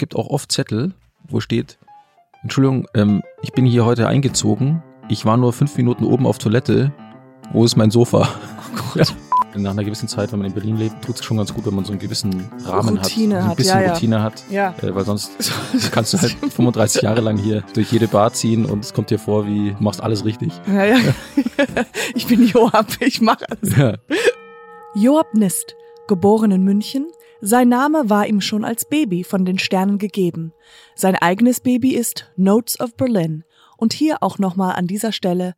gibt auch oft Zettel, wo steht, Entschuldigung, ähm, ich bin hier heute eingezogen. Ich war nur fünf Minuten oben auf Toilette. Wo ist mein Sofa? Oh Gott. Nach einer gewissen Zeit, wenn man in Berlin lebt, tut es schon ganz gut, wenn man so einen gewissen Rahmen Routine hat, ein hat, bisschen ja, ja. Routine hat, Ja. äh, weil sonst kannst du halt 35 Jahre lang hier durch jede Bar ziehen und es kommt dir vor, wie du machst alles richtig. Ja, ja. ich bin Joab, ich mache alles. Ja. Joab Nist, geboren in München. Sein Name war ihm schon als Baby von den Sternen gegeben. Sein eigenes Baby ist Notes of Berlin. Und hier auch nochmal an dieser Stelle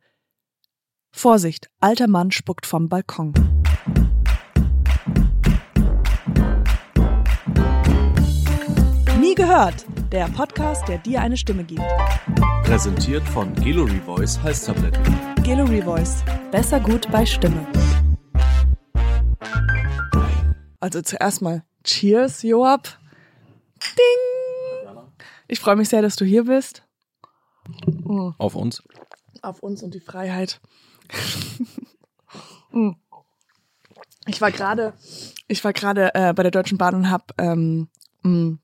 Vorsicht, alter Mann spuckt vom Balkon. Nie gehört, der Podcast, der dir eine Stimme gibt. Präsentiert von Gallery Voice Halstabletten. Gallery Voice, besser gut bei Stimme. Also zuerst mal Cheers, Joab. Ding! Ich freue mich sehr, dass du hier bist. Mm, Auf uns. Auf uns und die Freiheit. Mm. Ich war gerade, ich war gerade äh, bei der Deutschen Bahn und habe ähm, mm,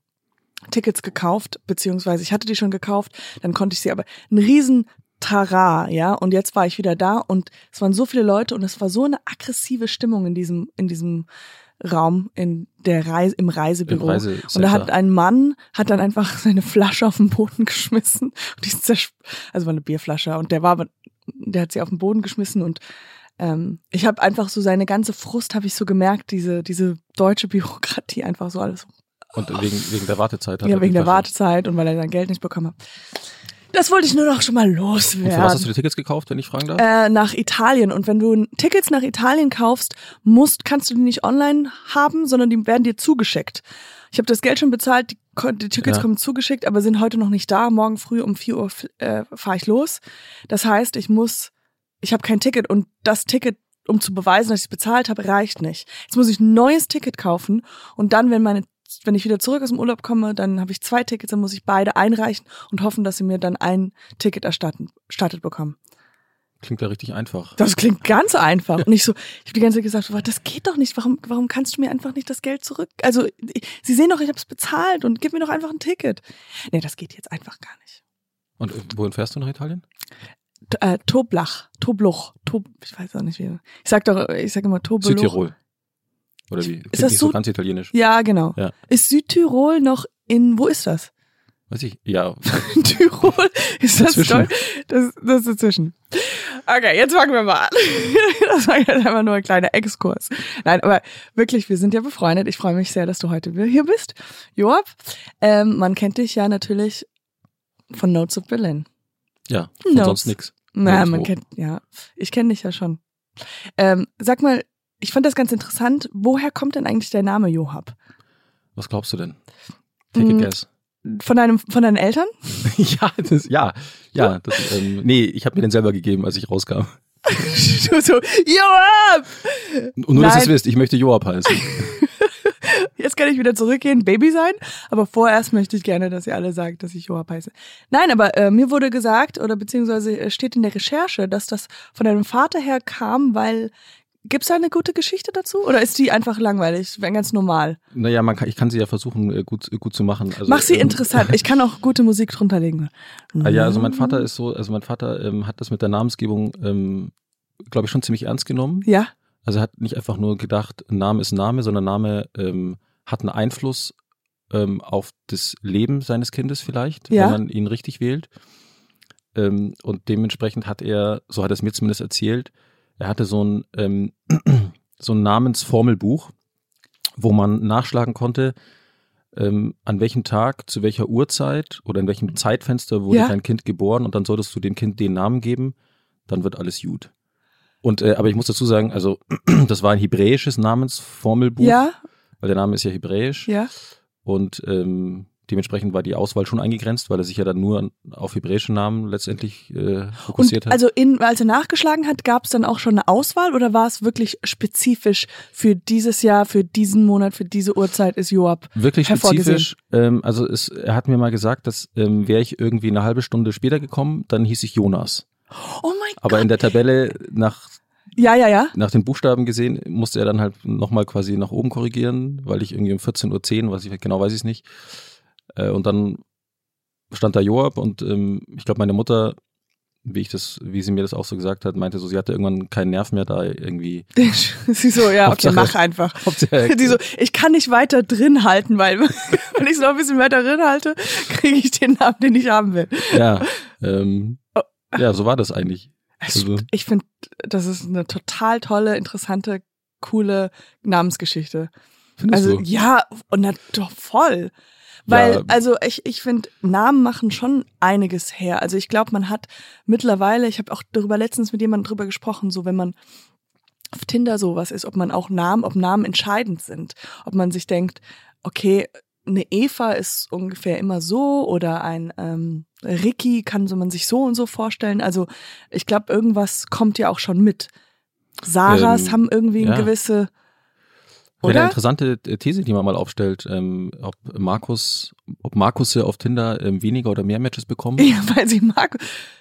Tickets gekauft, beziehungsweise ich hatte die schon gekauft, dann konnte ich sie aber ein riesen Tara, ja, und jetzt war ich wieder da und es waren so viele Leute und es war so eine aggressive Stimmung in diesem in diesem Raum in der Reise im Reisebüro. Im Reisecenter. und da hat ein Mann hat dann einfach seine Flasche auf den Boden geschmissen und die ist also war eine Bierflasche und der war der hat sie auf den Boden geschmissen und ähm, ich habe einfach so seine ganze Frust habe ich so gemerkt, diese diese deutsche Bürokratie einfach so alles Und wegen, wegen der Wartezeit. hat ja, wegen der. Wartezeit und weil er sein Geld nicht bekommen hat. Das wollte ich nur noch schon mal Und für was hast du loswerden. die Tickets gekauft, wenn ich fragen darf? Äh, nach Italien. Und wenn du Tickets nach Italien kaufst, musst, kannst du die nicht online haben, sondern die werden dir zugeschickt. Ich habe das Geld schon bezahlt, die, die Tickets Ja. kommen zugeschickt, aber sind heute noch nicht da. Morgen früh um 4 Uhr äh, fahre ich los. Das heißt, ich muss, ich habe kein Ticket und das Ticket, um zu beweisen, dass ich es bezahlt habe, reicht nicht. Jetzt muss ich ein neues Ticket kaufen und dann, wenn meine wenn ich wieder zurück aus dem Urlaub komme, dann habe ich zwei Tickets, dann muss ich beide einreichen und hoffen, dass sie mir dann ein Ticket erstatten, erstattet bekommen. Klingt ja richtig einfach. Das klingt ganz einfach. Und ich so, ich habe die ganze Zeit gesagt, "Wa, das geht doch nicht. Warum, warum kannst du mir einfach nicht das Geld zurück? Also, sie sehen doch, ich habe es bezahlt und gib mir doch einfach ein Ticket. Nee, das geht jetzt einfach gar nicht. Und äh, wohin fährst du nach Italien? T äh, Toblach, Tobluch, Tob, ich weiß auch nicht wie. Ich sag doch, ich sag immer Tobluch. Südtirol. Oder wie? Klingt das nicht so so- ganz italienisch. Ja, genau. Ja. Ist Südtirol noch in, wo ist das? Weiß ich. Ja, Tirol? Ist das Dazwischen. Das, das ist dazwischen. Okay, jetzt fangen wir mal an. Das war jetzt einfach nur ein kleiner Exkurs. Nein, aber wirklich, wir sind ja befreundet. Ich freue mich sehr, dass du heute hier bist. Joab, ähm, man kennt dich ja natürlich von Notes of Berlin. ja. Von Notes. sonst nix. Na, man kennt, ja, ich kenne dich ja schon. Ähm, sag mal, ich fand das ganz interessant. Woher kommt denn eigentlich der Name Joab? Was glaubst du denn? Take Mm. a guess. Von deinem, von deinen Eltern? ja, das, ja, ja. Das, ähm, nee, ich habe mir den selber gegeben, als ich rauskam. du so, Joab! Und nur, dass ihr Nein. es wisst, ich möchte Joab heißen. Jetzt kann ich wieder zurückgehen, Baby sein, aber vorerst möchte ich gerne, dass ihr alle sagt, dass ich Joab heiße. Nein, aber äh, mir wurde gesagt, oder beziehungsweise äh, steht in der Recherche, dass das von deinem Vater her kam, weil gibt's da eine gute Geschichte dazu? Oder ist die einfach langweilig, wenn ganz normal? naja, man kann, ich kann sie ja versuchen, äh, gut, gut zu machen. Also, Mach sie ähm, interessant. Ich kann auch gute Musik drunter legen. Ah, ja, also mein Vater ist so, also mein Vater ähm, hat das mit der Namensgebung, ähm, glaube ich, schon ziemlich ernst genommen. Ja, Also er hat nicht einfach nur gedacht, Name ist Name, sondern Name ähm, hat einen Einfluss ähm, auf das Leben seines Kindes vielleicht, Ja. wenn man ihn richtig wählt. Ähm, und dementsprechend hat er, so hat er es mir zumindest erzählt, er hatte so ein, ähm, so ein Namensformelbuch, wo man nachschlagen konnte, ähm, an welchem Tag, zu welcher Uhrzeit oder in welchem Zeitfenster wurde Ja. dein Kind geboren und dann solltest du dem Kind den Namen geben, dann wird alles gut. Und äh, aber ich muss dazu sagen, also das war ein hebräisches Namensformelbuch, ja, weil der Name ist ja hebräisch ja. und ähm, dementsprechend war die Auswahl schon eingegrenzt, weil er sich ja dann nur auf hebräische Namen letztendlich äh, fokussiert Und hat. also in, als er nachgeschlagen hat, gab es dann auch schon eine Auswahl oder war es wirklich spezifisch für dieses Jahr, für diesen Monat, für diese Uhrzeit ist Joab? Wirklich spezifisch. Ähm, also es, er hat mir mal gesagt, dass ähm, wäre ich irgendwie eine halbe Stunde später gekommen, dann hieß ich Jonas. Oh mein Aber Gott. in der Tabelle nach Ja, ja, ja. nach den Buchstaben gesehen, musste er dann halt nochmal quasi nach oben korrigieren, weil ich irgendwie um 14.10 Uhr, was ich genau weiß ich nicht. Äh, und dann stand da Joab und ähm, ich glaube, meine Mutter, wie ich das, wie sie mir das auch so gesagt hat, meinte so, sie hatte irgendwann keinen Nerv mehr da irgendwie. Sie so, ja, okay, mach einfach. Die so, ich kann nicht weiter drin halten, weil wenn ich es noch ein bisschen weiter drin halte, kriege ich den Namen, den ich haben will. ja, ähm, Oh. ja, so war das eigentlich. Also, Ich finde, das ist eine total tolle, interessante, coole Namensgeschichte. findest Also du? ja, und na, doch voll. Weil, Ja. also ich, ich finde, Namen machen schon einiges her. Also ich glaube, man hat mittlerweile, ich habe auch darüber letztens mit jemandem drüber gesprochen, so wenn man auf Tinder sowas ist, ob man auch Namen, ob Namen entscheidend sind. Ob man sich denkt, okay, eine Eva ist ungefähr immer so oder ein ähm, Ricky kann so man sich so und so vorstellen. Also ich glaube, irgendwas kommt ja auch schon mit. Sarahs Ähm, haben irgendwie eine ja. gewisse Wäre eine oder? interessante äh, These, die man mal aufstellt, ähm, ob Markus, ob Markusse auf Tinder ähm, weniger oder mehr Matches bekommen Ja, weil sie mag.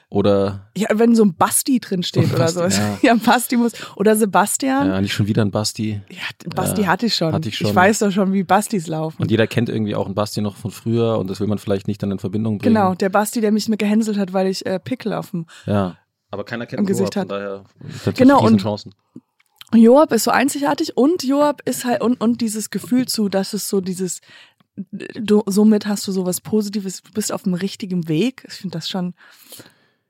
oder Ja, wenn so ein Basti drin steht So ein oder sowas. ja. Ja. Basti muss. Oder Sebastian. ja, nicht schon wieder ein Basti. Ja, Basti Ja, hatte ich schon. hatte ich schon. weiß doch schon, wie Bastis laufen. Und jeder kennt irgendwie auch einen Basti noch von früher und das will man vielleicht nicht dann in Verbindung bringen. Genau, der Basti, der mich mit gehänselt hat, weil ich äh, Pickel auf dem. Ja. Aber keiner kennt Im Gesicht von hat. daher natürlich Genau, und- Chancen. Joab ist so einzigartig und Joab ist halt und, und dieses Gefühl zu, dass es so dieses du, somit hast du sowas Positives, du bist auf dem richtigen Weg. Ich finde das schon Ja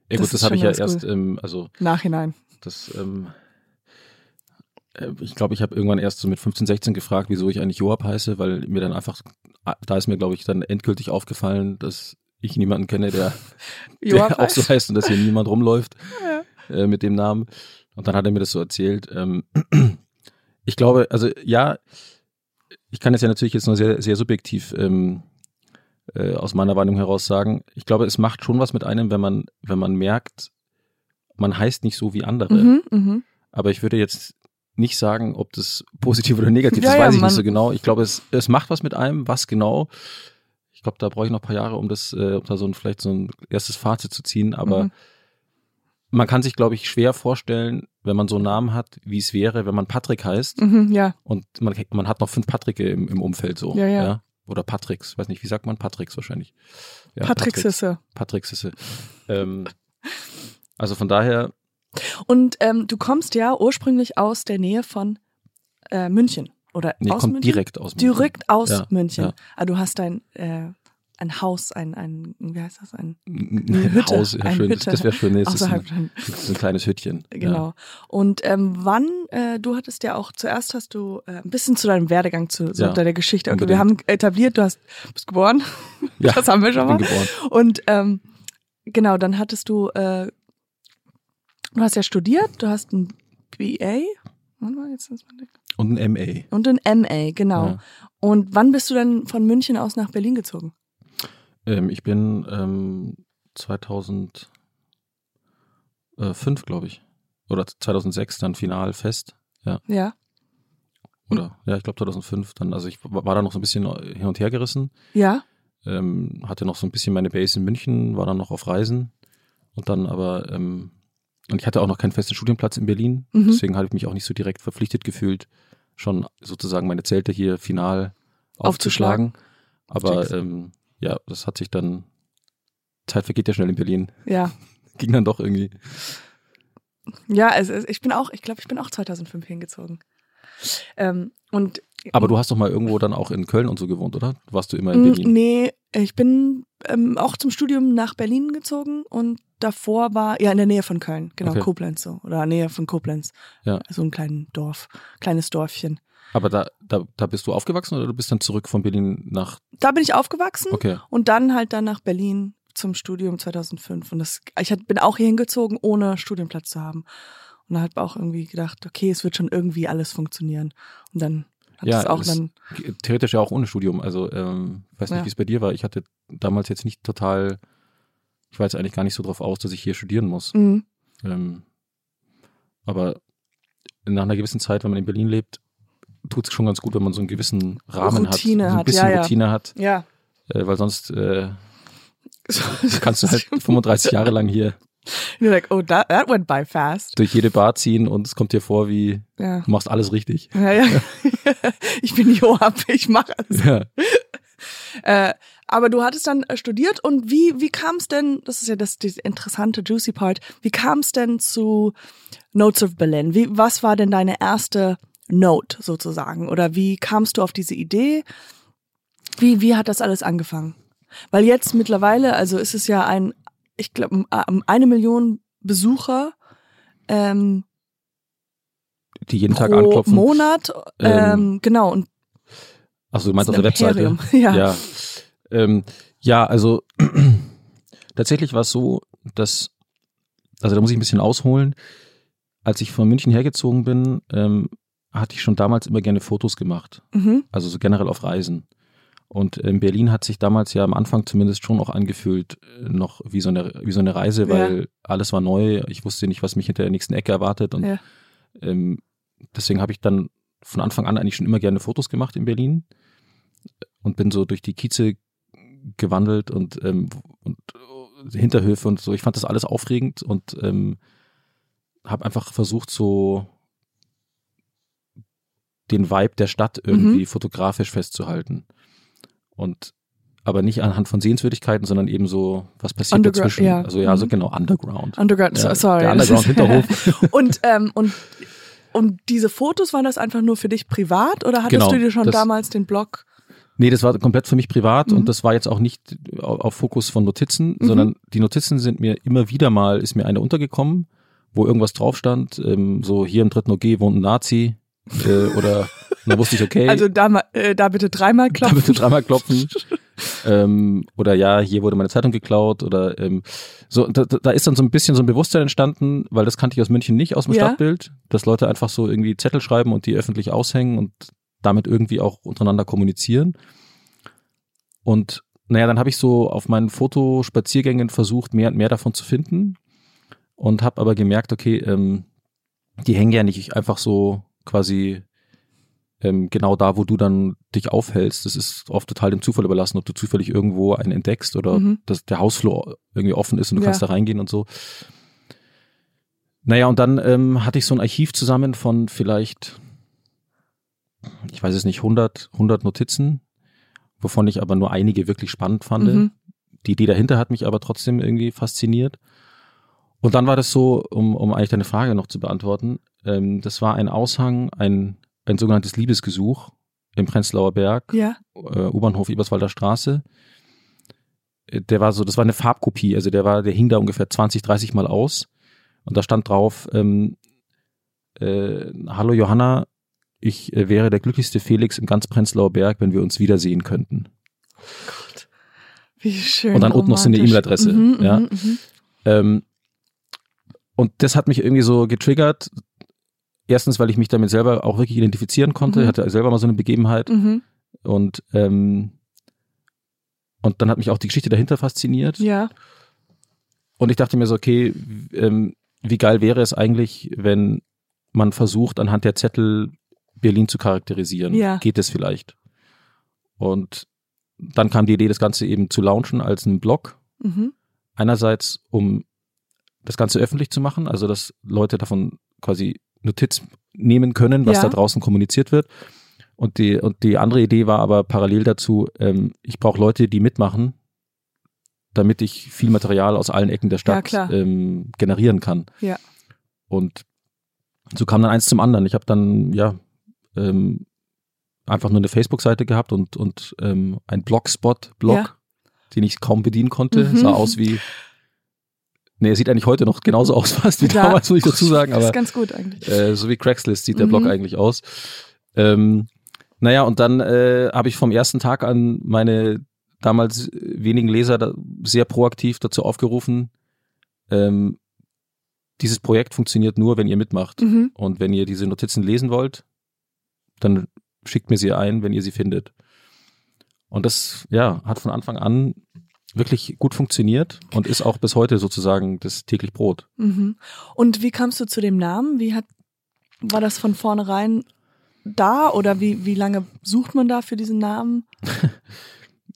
Das gut, ist das habe ich ja erst, ähm, also Nachhinein. das, ähm, äh, ich glaube, ich habe irgendwann erst so mit 15, 16 gefragt, wieso ich eigentlich Joab heiße, weil mir dann einfach, da ist mir, glaube ich, dann endgültig aufgefallen, dass ich niemanden kenne, der, Joab der auch so heißt- heißt und dass hier niemand rumläuft Ja. äh, mit dem Namen. Und dann hat er mir das so erzählt. Ähm, ich glaube, also ja, ich kann es ja natürlich jetzt nur sehr, sehr subjektiv ähm, äh, aus meiner Wahrnehmung heraus sagen. Ich glaube, es macht schon was mit einem, wenn man, wenn man merkt, man heißt nicht so wie andere. Mhm, mhm. Aber ich würde jetzt nicht sagen, ob das positiv oder negativ ist, Ja, das ja, weiß ich nicht so genau. Ich glaube, es, es macht was mit einem, was genau. Ich glaube, da brauche ich noch ein paar Jahre, um das, äh, um da so ein, vielleicht so ein erstes Fazit zu ziehen. Aber Mhm. Man kann sich, glaube ich, schwer vorstellen, wenn man so einen Namen hat, wie es wäre, wenn man Patrick heißt Mhm, ja. und man, man hat noch fünf Patricke im, im Umfeld so. Ja, ja. Oder Patricks, weiß nicht, wie sagt man? Patricks wahrscheinlich. Ja, Patrick Patricks. Sisse. Patrick Sisse. Ähm, also von daher, Und ähm, du kommst ja ursprünglich aus der Nähe von äh, München. Oder nee, aus kommt München? direkt aus München. Direkt aus Ja, München. ja. Ah, du hast ein, äh, ein Haus, ein, ein, wie heißt das? Ein Ein Hütte, Haus, ja, schön. Hütte. Das, das wäre schön. Nee, ist außerhalb ein, von, das ist ein kleines Hüttchen. genau. Und ähm, wann, äh, du hattest ja auch, zuerst hast du äh, ein bisschen zu deinem Werdegang, zu so Ja, deiner Geschichte. Okay, unbedingt. wir haben etabliert, du hast, bist geboren. Ja, das haben wir schon Ja, mal. bin geboren. Und ähm, genau, dann hattest du, äh, du hast ja studiert, du hast ein BA Warte mal, jetzt ist Und ein MA. und ein MA, genau. Ja. Und wann bist du dann von München aus nach Berlin gezogen? Ähm, ich bin ähm, 2005, glaube ich. Oder 2006 dann final fest. Ja. Oder, ja, ich glaube 2005 dann. Also ich war da noch so ein bisschen hin und her gerissen. Ja. ähm, hatte noch so ein bisschen meine Base in München, war dann noch auf Reisen und dann aber, ähm, und ich hatte auch noch keinen festen Studienplatz in Berlin, Mhm. deswegen habe ich mich auch nicht so direkt verpflichtet gefühlt, schon sozusagen meine Zelte hier final aufzuschlagen. Aber Check's. ähm, ja, das hat sich dann, Zeit vergeht ja schnell in Berlin, Ja. ging dann doch irgendwie. Ja, also ich bin auch, ich glaube, ich bin auch 2005 hingezogen. Ähm, und Aber du hast doch mal irgendwo dann auch in Köln und so gewohnt, oder? Warst du immer in Berlin? Nee, ich bin ähm, auch zum Studium nach Berlin gezogen und davor war, ja, in der Nähe von Köln, genau, Okay. Koblenz so. Oder Nähe von Koblenz. Ja. So ein kleines Dorf, kleines Dorfchen. Aber da, da, da bist du aufgewachsen oder du bist dann zurück von Berlin nach, Da bin ich aufgewachsen okay. und dann halt dann nach Berlin zum Studium 2005. Und das, ich bin auch hier hingezogen, ohne Studienplatz zu haben. Und da hat auch irgendwie gedacht, okay, es wird schon irgendwie alles funktionieren. Und dann hat Ja, es auch dann, theoretisch ja auch ohne Studium. Also ähm, weiß nicht, Ja. wie es bei dir war. Ich hatte damals jetzt nicht total, ich war jetzt eigentlich gar nicht so drauf aus, dass ich hier studieren muss. mhm. Ähm, aber nach einer gewissen Zeit, wenn man in Berlin lebt, tut es schon ganz gut, wenn man so einen gewissen Rahmen Routine hat, so ein hat, bisschen ja, ja. Routine hat, ja. äh, weil sonst äh, kannst du halt 35 Jahre lang hier You're like, oh, that, that went by fast. durch jede Bar ziehen und es kommt dir vor, wie Ja. du machst alles richtig. Ja, ja. ich bin Joab, ich mache alles. Ja. Äh, aber du hattest dann äh, studiert und wie, wie kam es denn, das ist ja das die interessante, juicy Part, wie kam es denn zu Notes of Berlin? Wie, was war denn deine erste Note sozusagen? Oder wie kamst du auf diese Idee? Wie, wie hat das alles angefangen? Weil jetzt mittlerweile, also ist es ja ein, ich glaube, eine Million Besucher ähm, Die jeden Tag anklopfen. Monat. Ähm, Ähm, genau, und Achso, du meinst auf der Webseite? Ja. Ja, ähm, ja also tatsächlich war es so, dass, also da muss ich ein bisschen ausholen. Als ich von München hergezogen bin, ähm, hatte ich schon damals immer gerne Fotos gemacht, mhm, also so generell auf Reisen. Und in Berlin hat sich damals ja am Anfang zumindest schon auch angefühlt, äh, noch wie so eine, wie so eine Reise, Ja. weil alles war neu. Ich wusste nicht, was mich hinter der nächsten Ecke erwartet. Und Ja. ähm, deswegen habe ich dann von Anfang an eigentlich schon immer gerne Fotos gemacht in Berlin und bin so durch die Kieze gewandelt und, ähm, und Hinterhöfe und so. Ich fand das alles aufregend und ähm, habe einfach versucht, so den Vibe der Stadt irgendwie fotografisch festzuhalten. Und aber nicht anhand von Sehenswürdigkeiten, sondern eben so, was passiert dazwischen. ja. Also ja, so Mhm. genau, Underground. Underground, Ja, so, sorry. Der Underground-Hinterhof. und, ähm, und, und diese Fotos, waren das einfach nur für dich privat oder hattest Genau, du dir schon das- damals den Blog? Nee, das war komplett für mich privat Mhm. und das war jetzt auch nicht auf, auf Fokus von Notizen, Mhm. sondern die Notizen sind mir immer wieder mal, ist mir eine untergekommen, wo irgendwas drauf stand, ähm, so hier im dritten OG wohnt ein Nazi äh, oder dann wusste ich, okay, Also da, äh, da bitte dreimal da klopfen. bitte dreimal klopfen. ähm, oder ja, hier wurde meine Zeitung geklaut oder ähm, so, da, da ist dann so ein bisschen so ein Bewusstsein entstanden, weil das kannte ich aus München nicht aus dem Ja. Stadtbild, dass Leute einfach so irgendwie Zettel schreiben und die öffentlich aushängen und damit irgendwie auch untereinander kommunizieren. Und naja, dann habe ich so auf meinen Fotospaziergängen versucht, mehr und mehr davon zu finden und habe aber gemerkt, okay, ähm, die hängen ja nicht einfach so quasi ähm, genau da, wo du dann dich aufhältst. Das ist oft total dem Zufall überlassen, ob du zufällig irgendwo einen entdeckst oder Mhm. dass der Hausflur irgendwie offen ist und du Ja. kannst da reingehen und so. Naja, und dann ähm, hatte ich so ein Archiv zusammen von vielleicht, ich weiß es nicht, 100, 100 Notizen, wovon ich aber nur einige wirklich spannend fand. Mhm. Die Idee dahinter hat mich aber trotzdem irgendwie fasziniert. Und dann war das so, um, um eigentlich deine Frage noch zu beantworten, ähm, das war ein Aushang, ein, ein sogenanntes Liebesgesuch im Prenzlauer Berg, Ja. äh, U-Bahnhof Eberswalder Straße. Äh, Der war so, das war eine Farbkopie, also der war, der hing da ungefähr 20, 30 Mal aus. Und da stand drauf, ähm, äh, Hallo Johanna, ich äh, wäre der glücklichste Felix im ganz Prenzlauer Berg, wenn wir uns wiedersehen könnten. Wie schön. Und dann unten noch so eine. E-Mail-Adresse, Mhm, ja. mhm, mhm. Ähm, und das hat mich irgendwie so getriggert. Erstens, weil ich mich damit selber auch wirklich identifizieren konnte. Mhm. Ich hatte selber mal so eine Begebenheit. Mhm. Und, ähm, und dann hat mich auch die Geschichte dahinter fasziniert. Ja. Und ich dachte mir so, okay, ähm, wie geil wäre es eigentlich, wenn man versucht, anhand der Zettel Berlin zu charakterisieren? Ja. Geht es vielleicht? Und dann kam die Idee, das Ganze eben zu launchen als einen Blog. Mhm. Einerseits, um das Ganze öffentlich zu machen, also dass Leute davon quasi Notiz nehmen können, was Ja. da draußen kommuniziert wird. Und die, und die andere Idee war aber parallel dazu, ähm, ich brauche Leute, die mitmachen, damit ich viel Material aus allen Ecken der Ja, Stadt klar. ähm, generieren kann. Ja. Und so kam dann eins zum anderen. Ich habe dann, ja, ähm, einfach nur eine Facebook-Seite gehabt und, und ähm, ein Blogspot-Blog, Ja. den ich kaum bedienen konnte. Mhm. Sah aus wie, nee, er sieht eigentlich heute noch genauso aus fast wie Da- damals, muss ich dazu sagen, Das ist aber ganz gut eigentlich. äh, so wie Craigslist sieht der Mhm. Blog eigentlich aus. Ähm, naja, und dann äh, habe ich vom ersten Tag an meine damals wenigen Leser sehr proaktiv dazu aufgerufen, ähm, dieses Projekt funktioniert nur, wenn ihr mitmacht. Mhm. Und wenn ihr diese Notizen lesen wollt, dann schickt mir sie ein, wenn ihr sie findet. Und das, ja, hat von Anfang an wirklich gut funktioniert und ist auch bis heute sozusagen das täglich Brot. Mhm. Und wie kamst du zu dem Namen? Wie hat, war das von vornherein da oder wie, wie lange sucht man da für diesen Namen? Noch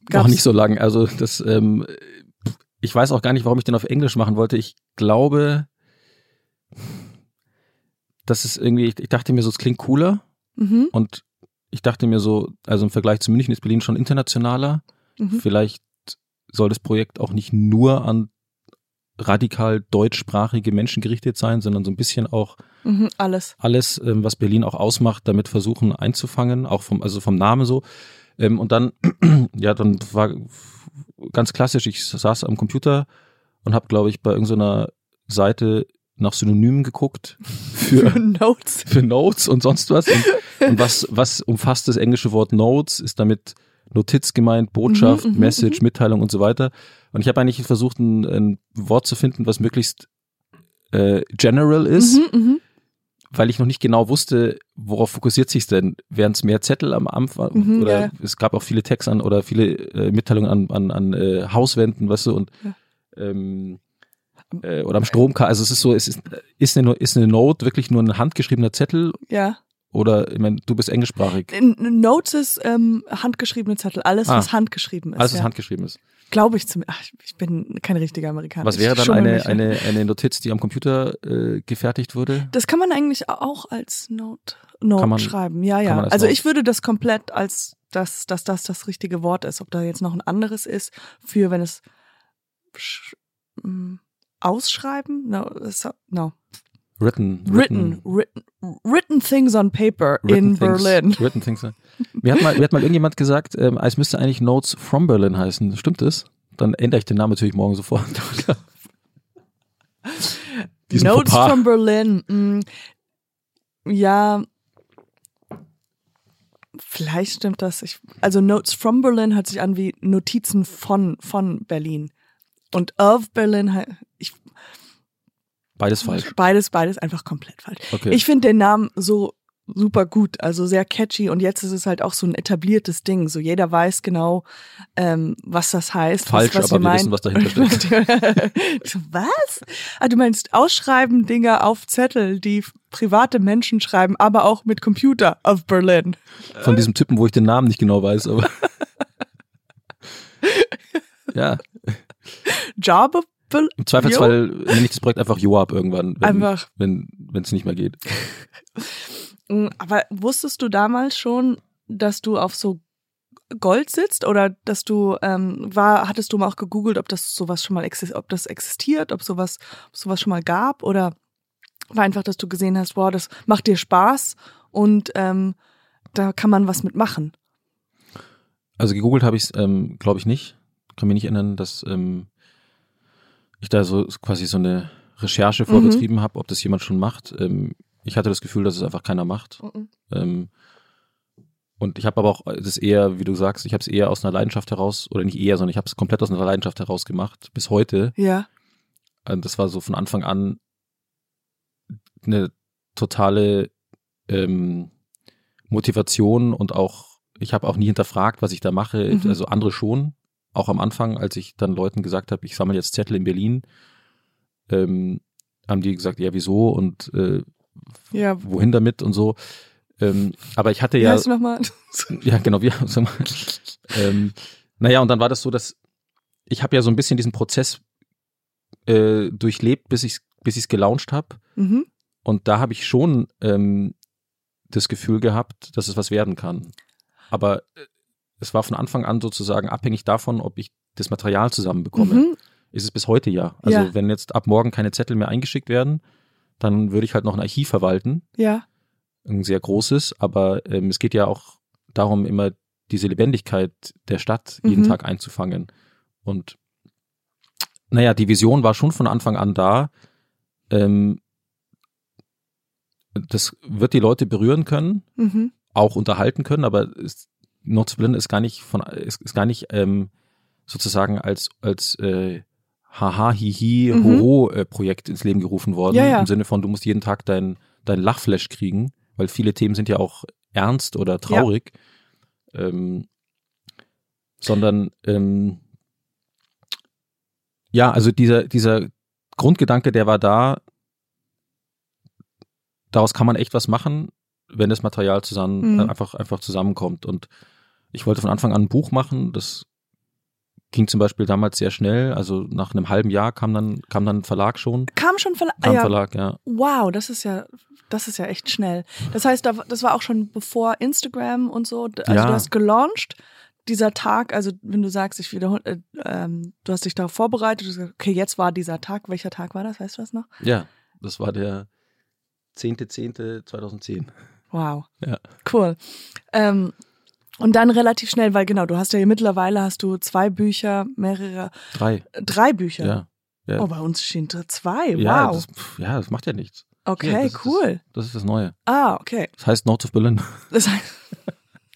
Gab's- nicht so lang. Also das, ähm, ich weiß auch gar nicht, warum ich den auf Englisch machen wollte. Ich glaube, das ist irgendwie, ich, ich dachte mir so, es klingt cooler Mhm. und ich dachte mir so, also im Vergleich zu München ist Berlin schon internationaler Mhm. Vielleicht soll das Projekt auch nicht nur an radikal deutschsprachige Menschen gerichtet sein, sondern so ein bisschen auch Mhm, alles. alles, ähm, was Berlin auch ausmacht, damit versuchen einzufangen, auch vom, also vom Namen so. Ähm, und dann, ja, dann war ganz klassisch, ich saß am Computer und habe, glaube ich, bei irgendeiner Seite nach Synonymen geguckt für, Notes. für Notes und sonst was. Und, und was, was umfasst das englische Wort Notes? Ist damit Notiz gemeint, Botschaft, Mhm, mhm, Message, Mitteilung und so weiter. Und ich habe eigentlich versucht, ein, ein Wort zu finden, was möglichst äh, general ist Mhm, mhm. weil ich noch nicht genau wusste, worauf fokussiert sich denn? Wären es mehr Zettel am Anfang Mhm, oder ja. es gab auch viele Texte an oder viele äh, Mitteilungen an, an, an äh, Hauswänden, weißt du, und Ja. ähm, äh, oder am Stromkabel. Also es ist so, es ist, ist, eine, ist eine Note wirklich nur ein handgeschriebener Zettel Ja. Oder ich meine, du bist englischsprachig. Notes ist ähm, handgeschriebene Zettel. Alles, Ah. was handgeschrieben ist. Alles, was ja. handgeschrieben ist. Glaube ich zum. Ach, ich bin kein richtiger Amerikaner. Was wäre dann eine, mich. eine, eine Notiz, die am Computer äh, gefertigt wurde? Das kann man eigentlich auch als Note, Note man- schreiben. Ja, ja. als Also Note- ich würde das komplett als dass, dass das das richtige Wort ist. Ob da jetzt noch ein anderes ist für, wenn es mm, ausschreiben? No, no. Written. Written, written, written things on paper in things, Berlin. Written things. Mir hat mal, mir hat mal irgendjemand gesagt, ähm, es müsste eigentlich Notes from Berlin heißen. Stimmt das? Dann ändere ich den Namen natürlich morgen sofort. Notes Fauxpas. from Berlin. mm, ja, vielleicht stimmt das. Ich, also Notes from Berlin hört sich an wie Notizen von, von Berlin. Und of Berlin, ich, Beides falsch. beides, beides einfach komplett falsch. Okay. Ich finde den Namen so super gut, also sehr catchy und jetzt ist es halt auch so ein etabliertes Ding. So jeder weiß genau, ähm, was das heißt. Falsch, was, was aber wir meinen. wissen, was dahinter steckt. was? Ah, du meinst Ausschreiben Dinger auf Zettel, die private Menschen schreiben, aber auch mit Computer of Berlin. Von diesem Typen, wo ich den Namen nicht genau weiß, aber. ja, Job Berlin. im Zweifelsfall nenne ich das Projekt einfach Joab irgendwann, wenn Einfach. wenn es nicht mehr geht. Mm, Aber wusstest du damals schon, dass du auf so Gold sitzt oder dass du ähm, war hattest du mal auch gegoogelt, ob das sowas schon mal exist ob das existiert, ob sowas ob sowas schon mal gab oder war einfach, dass du gesehen hast, wow, das macht dir Spaß und ähm, da kann man was mitmachen. Also gegoogelt habe ich es, ähm, glaube ich nicht. Kann mich nicht erinnern, dass ähm, ich da so quasi so eine Recherche vorbetrieben habe, ob das jemand schon macht. Ähm, ich hatte das Gefühl, dass es einfach keiner macht. Ähm, und ich habe aber auch das eher, wie du sagst, ich habe es eher aus einer Leidenschaft heraus, oder nicht eher, sondern ich habe es komplett aus einer Leidenschaft heraus gemacht, bis heute. Ja. Und das war so von Anfang an eine totale ähm, Motivation und auch, ich habe auch nie hinterfragt, was ich da mache, Mhm. also andere schon. Auch am Anfang, als ich dann Leuten gesagt habe, ich sammle jetzt Zettel in Berlin, ähm, haben die gesagt, ja, wieso und äh, Ja. wohin damit und so. Ähm, aber ich hatte Wie ja, heißt du nochmal? ja genau, wir. sag mal. ähm, naja, und dann war das so, dass ich habe ja so ein bisschen diesen Prozess äh, durchlebt, bis ich bis ich es gelauncht habe. Mhm. Und da habe ich schon ähm, das Gefühl gehabt, dass es was werden kann. Aber äh, es war von Anfang an sozusagen abhängig davon, ob ich das Material zusammenbekomme. Mhm. Ist es bis heute ja. Also Ja. wenn jetzt ab morgen keine Zettel mehr eingeschickt werden, dann würde ich halt noch ein Archiv verwalten, Ja. ein sehr großes. Aber ähm, es geht ja auch darum, immer diese Lebendigkeit der Stadt jeden Mhm. Tag einzufangen. Und naja, die Vision war schon von Anfang an da. Ähm, das wird die Leute berühren können, Mhm. auch unterhalten können, aber ist, Not Berlin ist gar nicht von ist, ist gar nicht ähm, sozusagen als als äh, haha hihi Mhm. hoho äh, Projekt ins Leben gerufen worden Ja, ja. im Sinne von du musst jeden Tag dein dein Lachflash kriegen, weil viele Themen sind ja auch ernst oder traurig, ähm, sondern ähm, ja also dieser dieser Grundgedanke, der war da. Daraus kann man echt was machen, wenn das Material zusammen Mhm. einfach einfach zusammenkommt. Und ich wollte von Anfang an ein Buch machen. Das ging zum Beispiel damals sehr schnell. Also nach einem halben Jahr kam dann kam dann ein Verlag schon. Kam schon Verla Kam ja. Verlag, ja. Wow, das ist ja, das ist ja echt schnell. Das heißt, da- das war auch schon bevor Instagram und so. Also Ja. du hast gelauncht, dieser Tag, also wenn du sagst, ich wiederhole, äh, ähm, du hast dich darauf vorbereitet, gesagt, okay, jetzt war dieser Tag. Welcher Tag war das? Weißt du das noch? Ja, das war der 10.10.2010. Wow. Ja. Cool. Ähm, und dann relativ schnell, weil genau, du hast ja hier mittlerweile hast du zwei Bücher, mehrere, Drei. drei Bücher. Ja. Ja. Oh, bei uns stehen da zwei. Ja, wow. das, ja, das macht ja nichts. okay, Hier, das ist cool. Das, das ist das Neue. Ah, okay. Das heißt North of Berlin. Das heißt,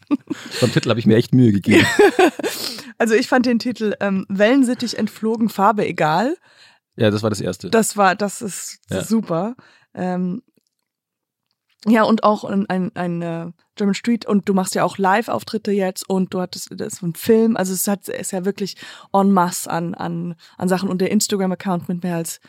Beim Titel habe ich mir echt Mühe gegeben. also ich fand den Titel ähm, Wellensittich entflogen, Farbe egal. Ja, das war das erste. Das war, das ist Ja. super. Ähm, ja, und auch ein, ein, ein äh, German Street und du machst ja auch Live-Auftritte jetzt und du hattest das ist ein Film, also es hat ist ja wirklich en masse an, an, an Sachen und der Instagram-Account mit mehr als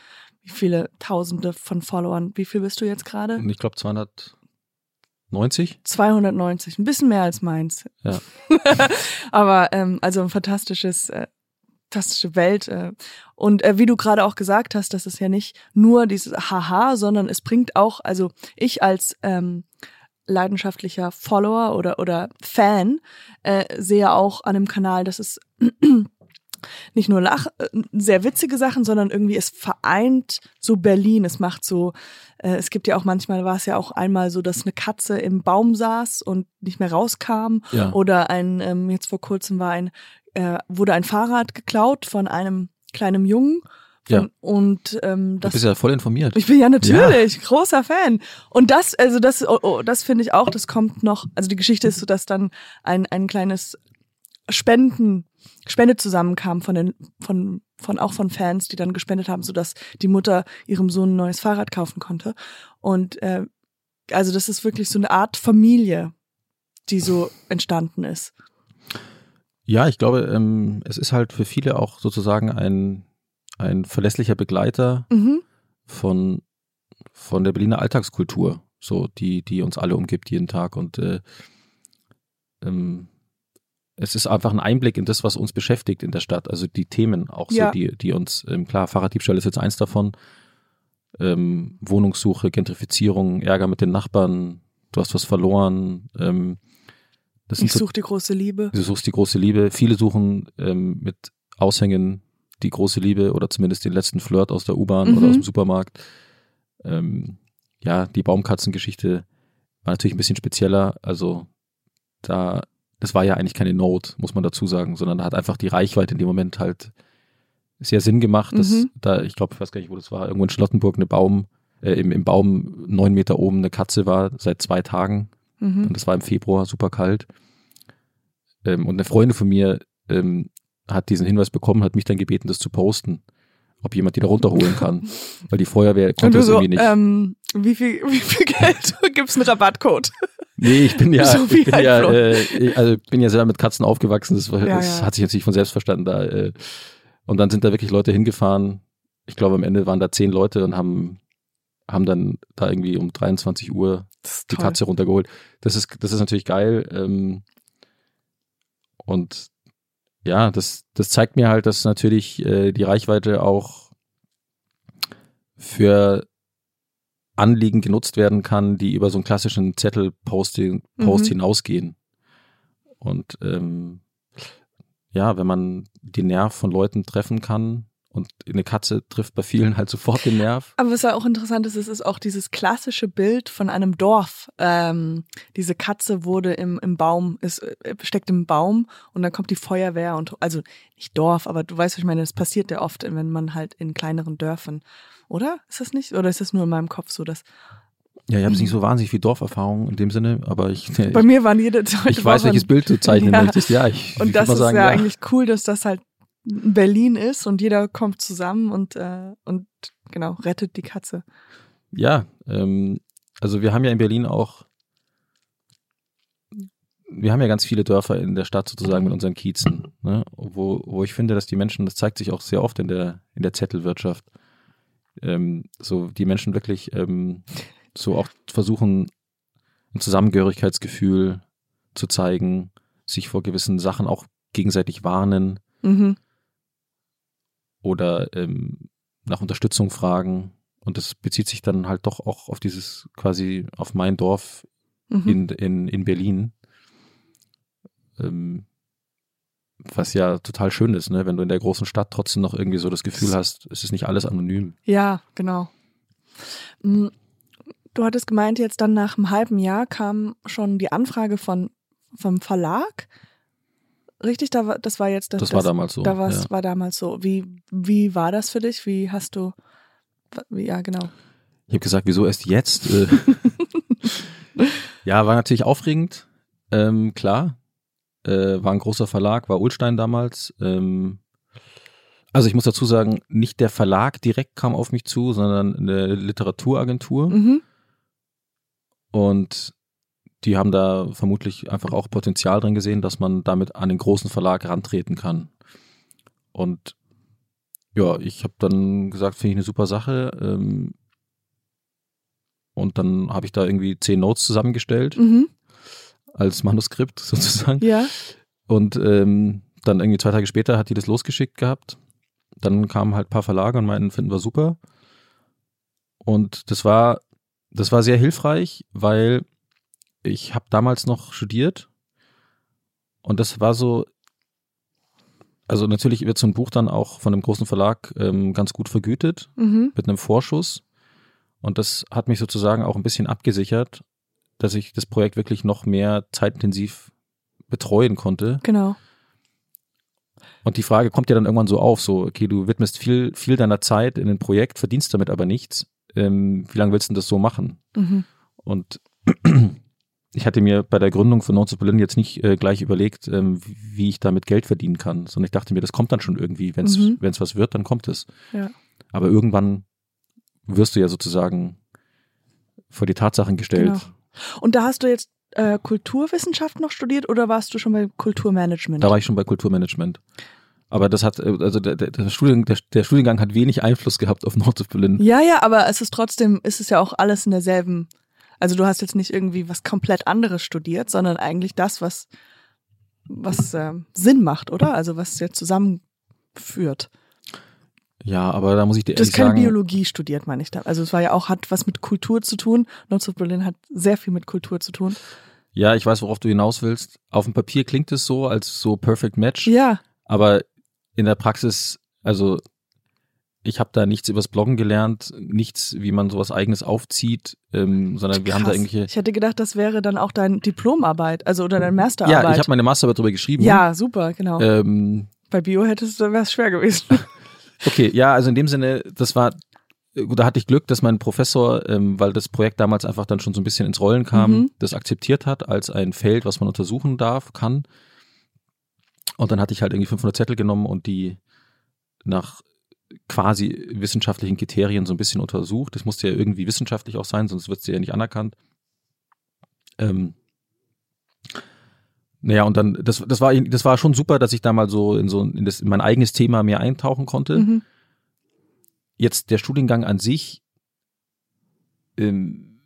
wie viele Tausende von Followern. Wie viel bist du jetzt gerade? Ich glaube 290. 290, ein bisschen mehr als meins. Ja. Aber ähm, also ein fantastisches, äh, fantastische Welt. Äh. Und äh, wie du gerade auch gesagt hast, das ist ja nicht nur dieses Haha, sondern es bringt auch, also ich als ähm, leidenschaftlicher Follower oder oder Fan äh, sehe auch an dem Kanal, dass es nicht nur lach, äh, sehr witzige Sachen, sondern irgendwie es vereint so Berlin. Es macht so, äh, es gibt ja auch manchmal war es ja auch einmal so, dass eine Katze im Baum saß und nicht mehr rauskam. Ja. Oder ein, ähm, jetzt vor kurzem war ein, äh, wurde ein Fahrrad geklaut von einem kleinen Jungen. Von, Ja. Und ähm, Du das bist ja voll informiert. ich bin ja natürlich großer Fan. Und das, also das, oh, oh, das finde ich auch, das kommt noch, also die Geschichte ist so, dass dann ein, ein kleines Spenden, Spende zusammenkam von den, von, von, auch von Fans, die dann gespendet haben, sodass die Mutter ihrem Sohn ein neues Fahrrad kaufen konnte. Und, äh, also das ist wirklich so eine Art Familie, die so entstanden ist. Ja, ich glaube, ähm, es ist halt für viele auch sozusagen ein, ein verlässlicher Begleiter Mhm. von, von der Berliner Alltagskultur, so die, die uns alle umgibt jeden Tag. Und äh, ähm, es ist einfach ein Einblick in das, was uns beschäftigt in der Stadt. Also die Themen auch Ja. so, die, die uns, ähm, klar, Fahrraddiebstahl ist jetzt eins davon. Ähm, Wohnungssuche, Gentrifizierung, Ärger mit den Nachbarn, du hast was verloren. Ähm, Ich suche die große Liebe. Du suchst die große Liebe. Viele suchen ähm, mit Aushängen die große Liebe oder zumindest den letzten Flirt aus der U-Bahn Mhm. oder aus dem Supermarkt. Ähm, ja, die Baumkatzengeschichte war natürlich ein bisschen spezieller. Also da, das war ja eigentlich keine Note, muss man dazu sagen, sondern da hat einfach die Reichweite in dem Moment halt sehr Sinn gemacht, dass Mhm. da, ich glaube, ich weiß gar nicht, wo das war, irgendwo in Charlottenburg eine Baum, äh, im, im Baum neun Meter oben eine Katze war seit zwei Tagen Mhm. und das war im Februar super kalt. Ähm, und eine Freundin von mir ähm, hat diesen Hinweis bekommen, hat mich dann gebeten, das zu posten, ob jemand die da runterholen kann. Weil die Feuerwehr konnte das so, irgendwie nicht. ähm, wie viel, wie viel Geld gibt's einen Rabattcode? nee, ich bin ja, so ich bin ja, äh, also ich bin ja selber mit Katzen aufgewachsen. Das, war, Ja, das ja. hat sich jetzt nicht von selbst verstanden da. Äh, und dann sind da wirklich Leute hingefahren. Ich glaube, am Ende waren da zehn Leute und haben haben dann da irgendwie um 23 Uhr die toll. Katze runtergeholt. Das ist, das ist natürlich geil. Ähm, und ja, das, das zeigt mir halt, dass natürlich äh, die Reichweite auch für Anliegen genutzt werden kann, die über so einen klassischen Zettel-Post Post Mhm. hinausgehen. Und ähm, ja, wenn man den Nerv von Leuten treffen kann und eine Katze trifft bei vielen halt sofort den Nerv. Aber was ja auch interessant ist, es ist auch dieses klassische Bild von einem Dorf. Ähm, diese Katze wurde im, im Baum, ist, äh, steckt im Baum und dann kommt die Feuerwehr und also nicht Dorf, aber du weißt, was ich meine, das passiert ja oft, wenn man halt in kleineren Dörfern, oder? Ist das nicht? Oder ist das nur in meinem Kopf so, dass Ja, ich habe nicht so wahnsinnig viel Dorferfahrung in dem Sinne, aber ich, bei mir waren jede ich weiß, welches Bild du zeichnen Ja. möchtest. Ja, ich, ich Und das ist sagen, ja, ja, eigentlich cool, dass das halt Berlin ist und jeder kommt zusammen und, äh, und genau, rettet die Katze. Ja, ähm, also wir haben ja in Berlin auch, wir haben ja ganz viele Dörfer in der Stadt sozusagen mit unseren Kiezen, ne? wo, wo ich finde, dass die Menschen, das zeigt sich auch sehr oft in der, in der Zettelwirtschaft, ähm, so die Menschen wirklich ähm, so auch versuchen, ein Zusammengehörigkeitsgefühl zu zeigen, sich vor gewissen Sachen auch gegenseitig warnen Mhm. Oder ähm, nach Unterstützung fragen. Und das bezieht sich dann halt doch auch auf dieses quasi auf mein Dorf Mhm. in, in, in Berlin. Ähm, was ja total schön ist, ne? wenn du in der großen Stadt trotzdem noch irgendwie so das Gefühl hast, es ist nicht alles anonym. Ja, genau. Mm, Du hattest gemeint, jetzt dann nach einem halben Jahr kam schon die Anfrage von vom Verlag. Richtig, da war, das war jetzt Das war damals so, Da ja. war damals so. Wie wie war das für dich? Wie hast du wie, ja, genau. Ich habe gesagt, wieso erst jetzt? Äh, ja, war natürlich aufregend, ähm, klar. Äh, war ein großer Verlag, war Ulstein damals. Ähm, also ich muss dazu sagen, nicht der Verlag direkt kam auf mich zu, sondern eine Literaturagentur. Mhm. Und die haben da vermutlich einfach auch Potenzial drin gesehen, dass man damit an den großen Verlag rantreten kann. Und ja, ich habe dann gesagt, finde ich eine super Sache. Ähm, und dann habe ich da irgendwie zehn Notes zusammengestellt Mhm. als Manuskript sozusagen. Ja. Und ähm, dann irgendwie zwei Tage später hat die das losgeschickt gehabt. Dann kamen halt ein paar Verlage und meinten, finden wir super. Und das war, das war sehr hilfreich, weil ich habe damals noch studiert und das war so, also natürlich wird so ein Buch dann auch von einem großen Verlag ähm, ganz gut vergütet Mhm. mit einem Vorschuss. Und das hat mich sozusagen auch ein bisschen abgesichert, dass ich das Projekt wirklich noch mehr zeitintensiv betreuen konnte. Genau. Und die Frage kommt ja dann irgendwann so auf, so, okay, du widmest viel, viel deiner Zeit in ein Projekt, verdienst damit aber nichts. Ähm, wie lange willst du denn das so machen? Mhm. Und ich hatte mir bei der Gründung von of Berlin jetzt nicht äh, gleich überlegt, ähm, wie- ich damit Geld verdienen kann, sondern ich dachte mir, das kommt dann schon irgendwie. Wenn es Mhm. wenn's was wird, dann kommt es. Ja. Aber irgendwann wirst du ja sozusagen vor die Tatsachen gestellt. Genau. Und da hast du jetzt äh, Kulturwissenschaft noch studiert oder warst du schon bei Kulturmanagement? Da war ich schon bei Kulturmanagement. Aber das hat, äh, also der, der, Studiengang, der, der Studiengang hat wenig Einfluss gehabt auf of Berlin. ja, ja, aber es ist trotzdem, ist es ja auch alles in derselben. Also du hast jetzt nicht irgendwie was komplett anderes studiert, sondern eigentlich das, was was ähm, Sinn macht, oder? Also was ja zusammenführt. Ja, aber da muss ich dir Du hast ehrlich keine sagen, Biologie studiert, meine ich da. Also es war ja auch, hat was mit Kultur zu tun. Notes of Berlin hat sehr viel mit Kultur zu tun. ja, ich weiß, worauf du hinaus willst. Auf dem Papier klingt es so als so Perfect Match, Ja, aber in der Praxis, also ich habe da nichts übers Bloggen gelernt, nichts, wie man sowas eigenes aufzieht, ähm, sondern wir haben da krass. irgendwelche. Ich hätte gedacht, das wäre dann auch deine Diplomarbeit, also oder deine Masterarbeit. Ja, ich habe meine Masterarbeit darüber geschrieben. Ja, super, genau. Ähm, Bei Bio hättest du, wäre es schwer gewesen. Okay, ja, also in dem Sinne, das war, äh, da hatte ich Glück, dass mein Professor, ähm, weil das Projekt damals einfach dann schon so ein bisschen ins Rollen kam, Mhm. das akzeptiert hat als ein Feld, was man untersuchen darf, kann. Und dann hatte ich halt irgendwie 500 Zettel genommen und die nach quasi wissenschaftlichen Kriterien so ein bisschen untersucht. Das musste ja irgendwie wissenschaftlich auch sein, sonst wird sie ja nicht anerkannt. Ähm, naja, und dann, das, das war, das war schon super, dass ich da mal so in so in, das, in mein eigenes Thema mehr eintauchen konnte. Mhm. Jetzt der Studiengang an sich, ähm,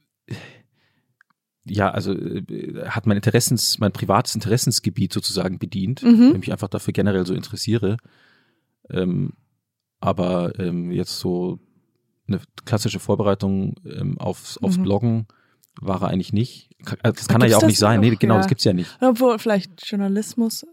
ja, also äh, hat mein Interessens, mein privates Interessensgebiet sozusagen bedient, Mhm. ich mich einfach dafür generell so interessiere. Ähm, aber ähm, jetzt so eine klassische Vorbereitung ähm, aufs, aufs Mhm. Bloggen war er eigentlich nicht. Äh, Das kann Da er ja auch nicht sein. Nee, noch, genau, ja. das gibt's ja nicht. Obwohl, vielleicht Journalismus.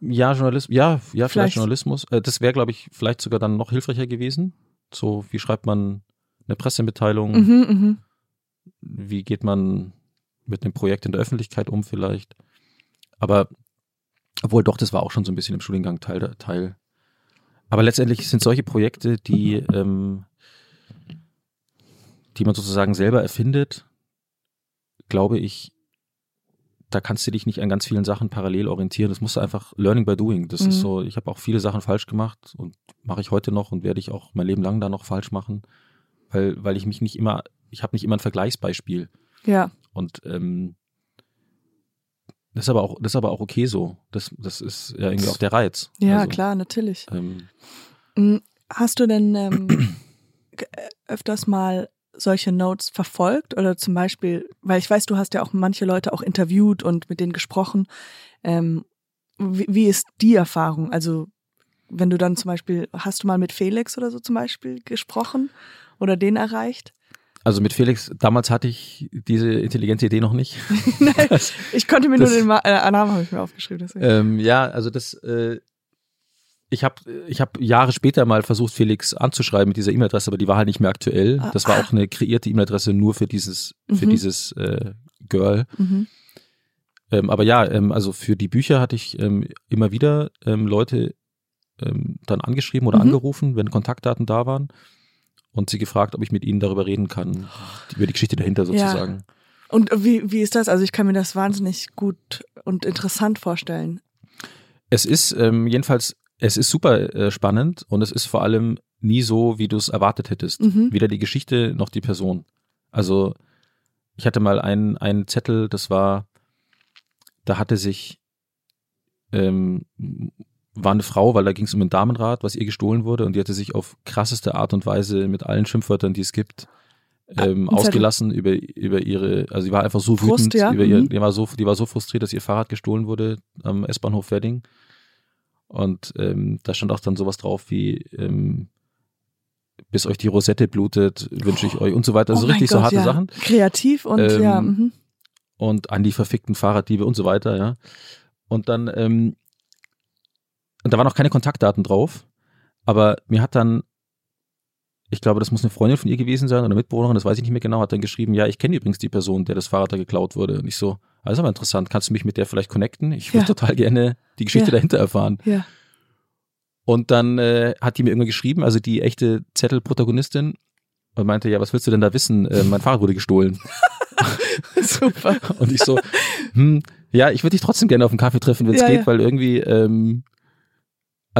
Ja, Journalismus, ja, ja, vielleicht, Vielleicht. Journalismus. Äh, Das wäre, glaube ich, vielleicht sogar dann noch hilfreicher gewesen. So, wie schreibt man eine Pressemitteilung? Mhm, mhm. Wie geht man mit einem Projekt in der Öffentlichkeit um vielleicht? Aber, obwohl doch, das war auch schon so ein bisschen im Studiengang Teil. Teil. Aber letztendlich sind solche Projekte, die, ähm, die man sozusagen selber erfindet, glaube ich, da kannst du dich nicht an ganz vielen Sachen parallel orientieren. Das musst du einfach Learning by Doing. Das Mhm. ist so, ich habe auch viele Sachen falsch gemacht und mache ich heute noch und werde ich auch mein Leben lang da noch falsch machen, weil, weil ich mich nicht immer, ich habe nicht immer ein Vergleichsbeispiel. Ja, Und ähm, das ist aber auch, das ist aber auch okay so. Das, das ist ja irgendwie auch der Reiz. ja, Also, klar, natürlich. Ähm, Mhm. Hast du denn ähm, äh, öfters mal solche Notes verfolgt oder zum Beispiel, weil ich weiß, du hast ja auch manche Leute auch interviewt und mit denen gesprochen. Ähm, wie, wie ist die Erfahrung? Also wenn du dann zum Beispiel, hast du mal mit Felix oder so zum Beispiel gesprochen oder den erreicht? Also mit Felix, damals hatte ich diese intelligente Idee noch nicht. Nein, ich konnte mir das- nur den Ma äh, Namen habe ich mir aufgeschrieben. Ähm, ja, also das, äh, ich habe ich hab Jahre später mal versucht, Felix anzuschreiben mit dieser E-Mail-Adresse, aber die war halt nicht mehr aktuell. Ah, Das war ah. auch eine kreierte E-Mail-Adresse nur für dieses, für Mhm. dieses äh, Girl. Mhm. Ähm, aber ja, ähm, also für die Bücher hatte ich ähm, immer wieder ähm, Leute ähm, dann angeschrieben oder Mhm. angerufen, wenn Kontaktdaten da waren und sie gefragt, ob ich mit ihnen darüber reden kann, über die Geschichte dahinter sozusagen. Und wie, wie ist das? Also ich kann mir das wahnsinnig gut und interessant vorstellen. Es ist ähm, jedenfalls, es ist super äh, spannend und es ist vor allem nie so, wie du es erwartet hättest. Mhm. Weder die Geschichte noch die Person. Also ich hatte mal einen, einen Zettel, das war, da hatte sich, ähm, war eine Frau, weil da ging es um ein Damenrad, was ihr gestohlen wurde und die hatte sich auf krasseste Art und Weise mit allen Schimpfwörtern, die es gibt, ähm, Ah, Zettel. ausgelassen über, über ihre, also sie war einfach so Frust, wütend, ja, über ihr, mhm. die war so, die war so frustriert, dass ihr Fahrrad gestohlen wurde am S-Bahnhof Wedding. Und ähm, da stand auch dann sowas drauf wie, ähm, bis euch die Rosette blutet, wünsche ich euch und so weiter. Also Oh richtig so Gott, harte ja. Sachen. Kreativ und Ähm, ja. Mhm. Und an die verfickten Fahrraddiebe und so weiter, ja. Und dann, ähm, und da waren auch keine Kontaktdaten drauf. Aber mir hat dann, ich glaube, das muss eine Freundin von ihr gewesen sein oder eine Mitbewohnerin, das weiß ich nicht mehr genau, hat dann geschrieben, ja, ich kenne übrigens die Person, der das Fahrrad da geklaut wurde. Und ich so, ah, ist aber interessant, kannst du mich mit der vielleicht connecten? Ich würde Ja. total gerne die Geschichte Ja. dahinter erfahren. Ja. Und dann äh, hat die mir irgendwann geschrieben, also die echte Zettelprotagonistin, und meinte, ja, was willst du denn da wissen? Äh, mein Fahrrad wurde gestohlen. Super. Und ich so, hm, ja, ich würde dich trotzdem gerne auf einen Kaffee treffen, wenn es Ja, geht, ja. weil irgendwie, ähm,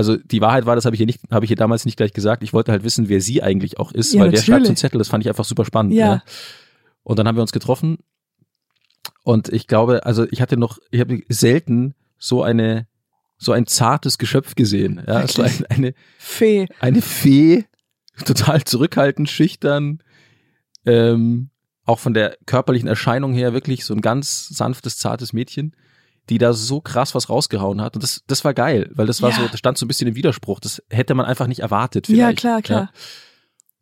also die Wahrheit war, das habe ich ihr nicht, habe ich ihr damals nicht gleich gesagt. Ich wollte halt wissen, wer sie eigentlich auch ist, Ja, weil wer schreibt so einen natürlich. Zettel, das fand ich einfach super spannend. Ja. Ja. Und dann haben wir uns getroffen und ich glaube, also ich hatte noch, ich habe selten so eine, so ein zartes Geschöpf gesehen. Ja, so Wirklich? ein, eine, Fee. eine Fee, total zurückhaltend, schüchtern, ähm, auch von der körperlichen Erscheinung her wirklich so ein ganz sanftes, zartes Mädchen, die da so krass was rausgehauen hat. Und das, das war geil, weil das war Ja. so, das stand so ein bisschen im Widerspruch. Das hätte man einfach nicht erwartet. Ja, Vielleicht, klar, klar.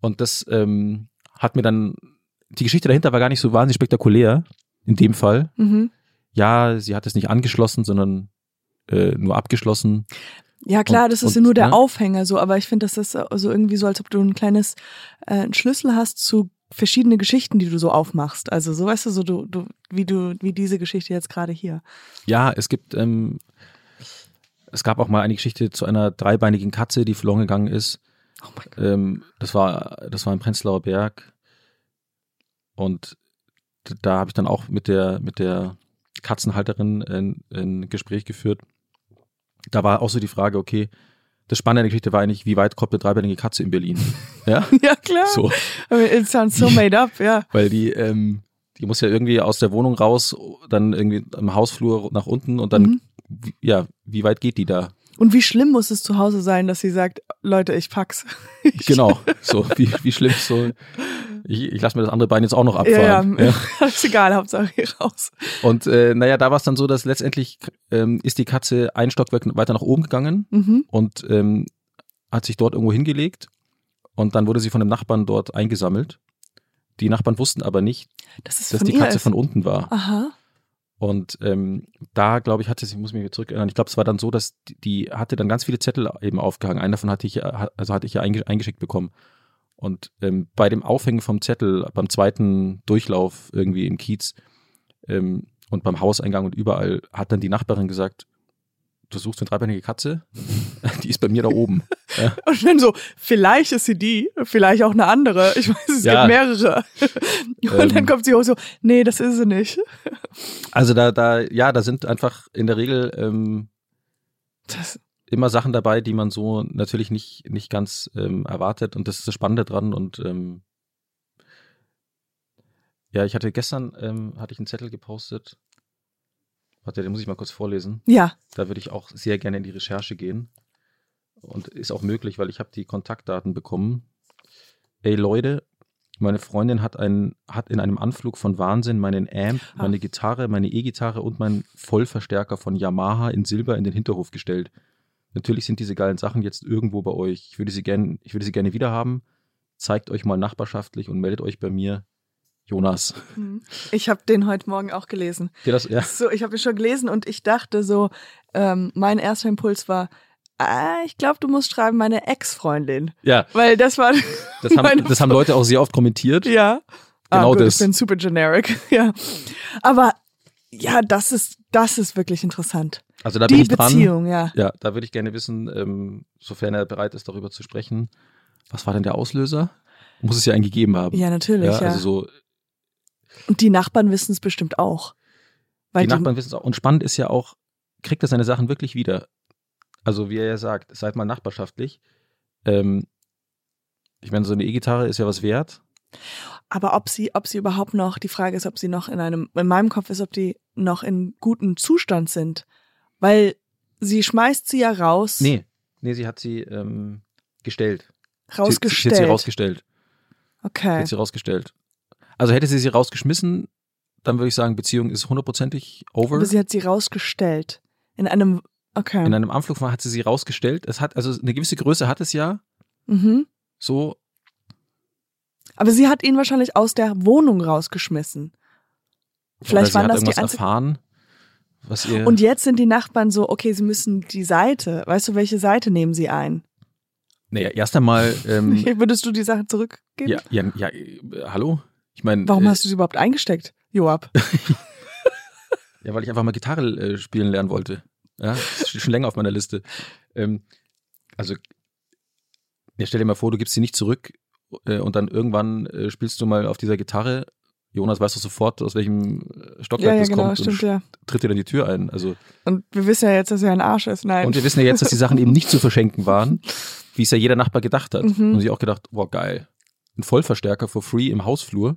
Und das ähm, hat mir dann, die Geschichte dahinter war gar nicht so wahnsinnig spektakulär, in dem Fall. Mhm. Ja, sie hat es nicht angeschlossen, sondern äh, nur abgeschlossen. Ja, klar, Und- das ist und, nur der ne? Aufhänger so, aber ich finde, das ist so irgendwie so, als ob du ein kleines äh, einen Schlüssel hast zu verschiedene Geschichten, die du so aufmachst. Also so weißt du, so du, du, wie du, wie diese Geschichte jetzt gerade hier. Ja, es gibt, ähm, es gab auch mal eine Geschichte zu einer dreibeinigen Katze, die verloren gegangen ist. Oh mein Gott. Ähm, das war, das war im Prenzlauer Berg. Und da habe ich dann auch mit der, mit der Katzenhalterin ein, ein Gespräch geführt. Da war auch so die Frage, okay, das Spannende an der Geschichte war eigentlich, wie weit kommt eine dreibeinige Katze in Berlin? Ja, Ja, klar. so. I mean, it sounds so made up, ja. Weil die, ähm, die muss ja irgendwie aus der Wohnung raus, dann irgendwie im Hausflur nach unten und dann, Mhm. ja, wie weit geht die da? Und wie schlimm muss es zu Hause sein, dass sie sagt, Leute, ich pack's. Ich- Genau, so, wie, wie schlimm so. Ich, ich lasse mir das andere Bein jetzt auch noch Ja, ja, abfahren. Ja, ist egal, Hauptsache hier raus. Und äh, naja, da war es dann so, dass letztendlich ähm, ist die Katze ein Stockwerk weiter nach oben gegangen Mhm. und ähm, hat sich dort irgendwo hingelegt und dann wurde sie von einem Nachbarn dort eingesammelt. Die Nachbarn wussten aber nicht, Das dass die Katze ist. von unten war. Aha. Und ähm, da, glaube ich, hatte sie, ich muss mich wieder zurückerinnern, ich glaube, es war dann so, dass die, die hatte dann ganz viele Zettel eben aufgehangen. Einen davon hatte ich, ja- also hatte ich ja einge- eingeschickt bekommen. Und ähm, bei dem Aufhängen vom Zettel, beim zweiten Durchlauf irgendwie im Kiez ähm, und beim Hauseingang und überall, hat dann die Nachbarin gesagt, du suchst eine dreibeinige Katze? Die ist bei mir da oben. Ja. Und dann so, vielleicht ist sie die, vielleicht auch eine andere. Ich weiß, es Ja. gibt mehrere. Und Ähm. dann kommt sie hoch so, nee, das ist sie nicht. Also da, da, ja, da sind einfach in der Regel ähm, immer Sachen dabei, die man so natürlich nicht, nicht ganz ähm, erwartet und das ist das Spannende dran und ähm, ja, ich hatte gestern, ähm, hatte ich einen Zettel gepostet. Warte, den muss ich mal kurz vorlesen. ja, Da würde ich auch sehr gerne in die Recherche gehen. Und ist auch möglich, weil ich habe die Kontaktdaten bekommen. Ey Leute, meine Freundin hat, einen, hat in einem Anflug von Wahnsinn meinen Amp, Ah. meine Gitarre, meine E-Gitarre und meinen Vollverstärker von Yamaha in Silber in den Hinterhof gestellt. Natürlich sind diese geilen Sachen jetzt irgendwo bei euch. Ich würde sie gerne, ich würde sie gerne wiederhaben. zeigt euch mal nachbarschaftlich und meldet euch bei mir. Jonas. Hm. Ich habe den heute Morgen auch gelesen. Ja, das, ja. So, ich habe ihn schon gelesen und ich dachte so, ähm, mein erster Impuls war, ah, ich glaube, du musst schreiben, meine Ex-Freundin. ja Weil das war. das, haben, das haben Leute auch sehr oft kommentiert. Ja. Genau ah, gut, das. Ich bin super generic, ja. Aber ja, das ist, das ist wirklich interessant. Also da bin Die ich dran. Beziehung, ja. Ja, da würde ich gerne wissen, ähm, sofern er bereit ist, darüber zu sprechen. Was war denn der Auslöser? Muss es ja einen gegeben haben. Ja, natürlich, ja. Also so, Und die Nachbarn wissen es bestimmt auch. Weil die Nachbarn wissen es auch. Und spannend ist ja auch, kriegt er seine Sachen wirklich wieder? Also wie er ja sagt, seid mal nachbarschaftlich. Ähm, ich meine, so eine E-Gitarre ist ja was wert. aber ob sie, ob sie überhaupt noch, die Frage ist, ob sie noch in einem, in meinem Kopf ist, ob die noch in gutem Zustand sind. Weil sie schmeißt sie ja raus, Nee, nee, sie hat sie ähm, gestellt. rausgestellt. Sie, sie hat sie rausgestellt. Sie okay. hat sie rausgestellt. Also hätte sie sie rausgeschmissen, dann würde ich sagen, Beziehung ist hundertprozentig over. Aber sie hat sie rausgestellt. In einem, okay. In einem Anflug hat sie sie rausgestellt. Es hat, also eine gewisse Größe hat es ja. mhm. So, Aber sie hat ihn wahrscheinlich aus der Wohnung rausgeschmissen. Vielleicht waren hat das die erfahren, was ihr. Und jetzt sind die Nachbarn so, okay, sie müssen die Seite, weißt du, welche Seite nehmen sie ein? naja, erst einmal, ähm, Würdest du die Sache zurückgeben? ja, ja, ja, äh, hallo? Ich meine, Warum äh, hast du sie überhaupt eingesteckt, Joab? ja, weil ich einfach mal Gitarre äh, spielen lernen wollte. Ja, das steht schon länger auf meiner Liste. Ähm, also, ja, stell dir mal vor, du gibst sie nicht zurück äh, und dann irgendwann äh, spielst du mal auf dieser Gitarre. Jonas weiß doch sofort, aus welchem äh, Stockwerk Ja, ja, das genau, kommt stimmt, und ja. tritt dir dann die Tür ein. Also Und wir wissen ja jetzt, dass er ein Arsch ist. Nein. Und wir wissen ja jetzt, dass die Sachen eben nicht zu verschenken waren, wie es ja jeder Nachbar gedacht hat. Mhm. Und sich auch gedacht, boah, geil. Ein Vollverstärker for free im Hausflur.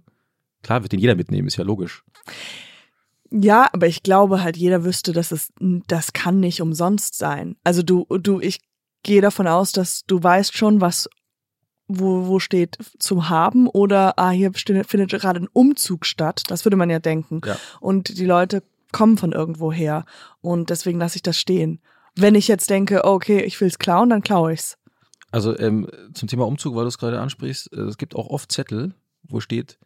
Klar, wird den jeder mitnehmen, ist ja logisch. Ja, aber ich glaube halt, jeder wüsste, dass es, das kann nicht umsonst sein. Also du, du, ich gehe davon aus, dass du weißt schon, was, wo, wo steht zum haben oder, ah, hier findet gerade ein Umzug statt. Das würde man ja denken. Ja. Und die Leute kommen von irgendwo her. Und deswegen lasse ich das stehen. Wenn ich jetzt denke, okay, ich will's klauen, dann klaue ich's. Also ähm, zum Thema Umzug, weil du es gerade ansprichst, äh, es gibt auch oft Zettel, wo steht,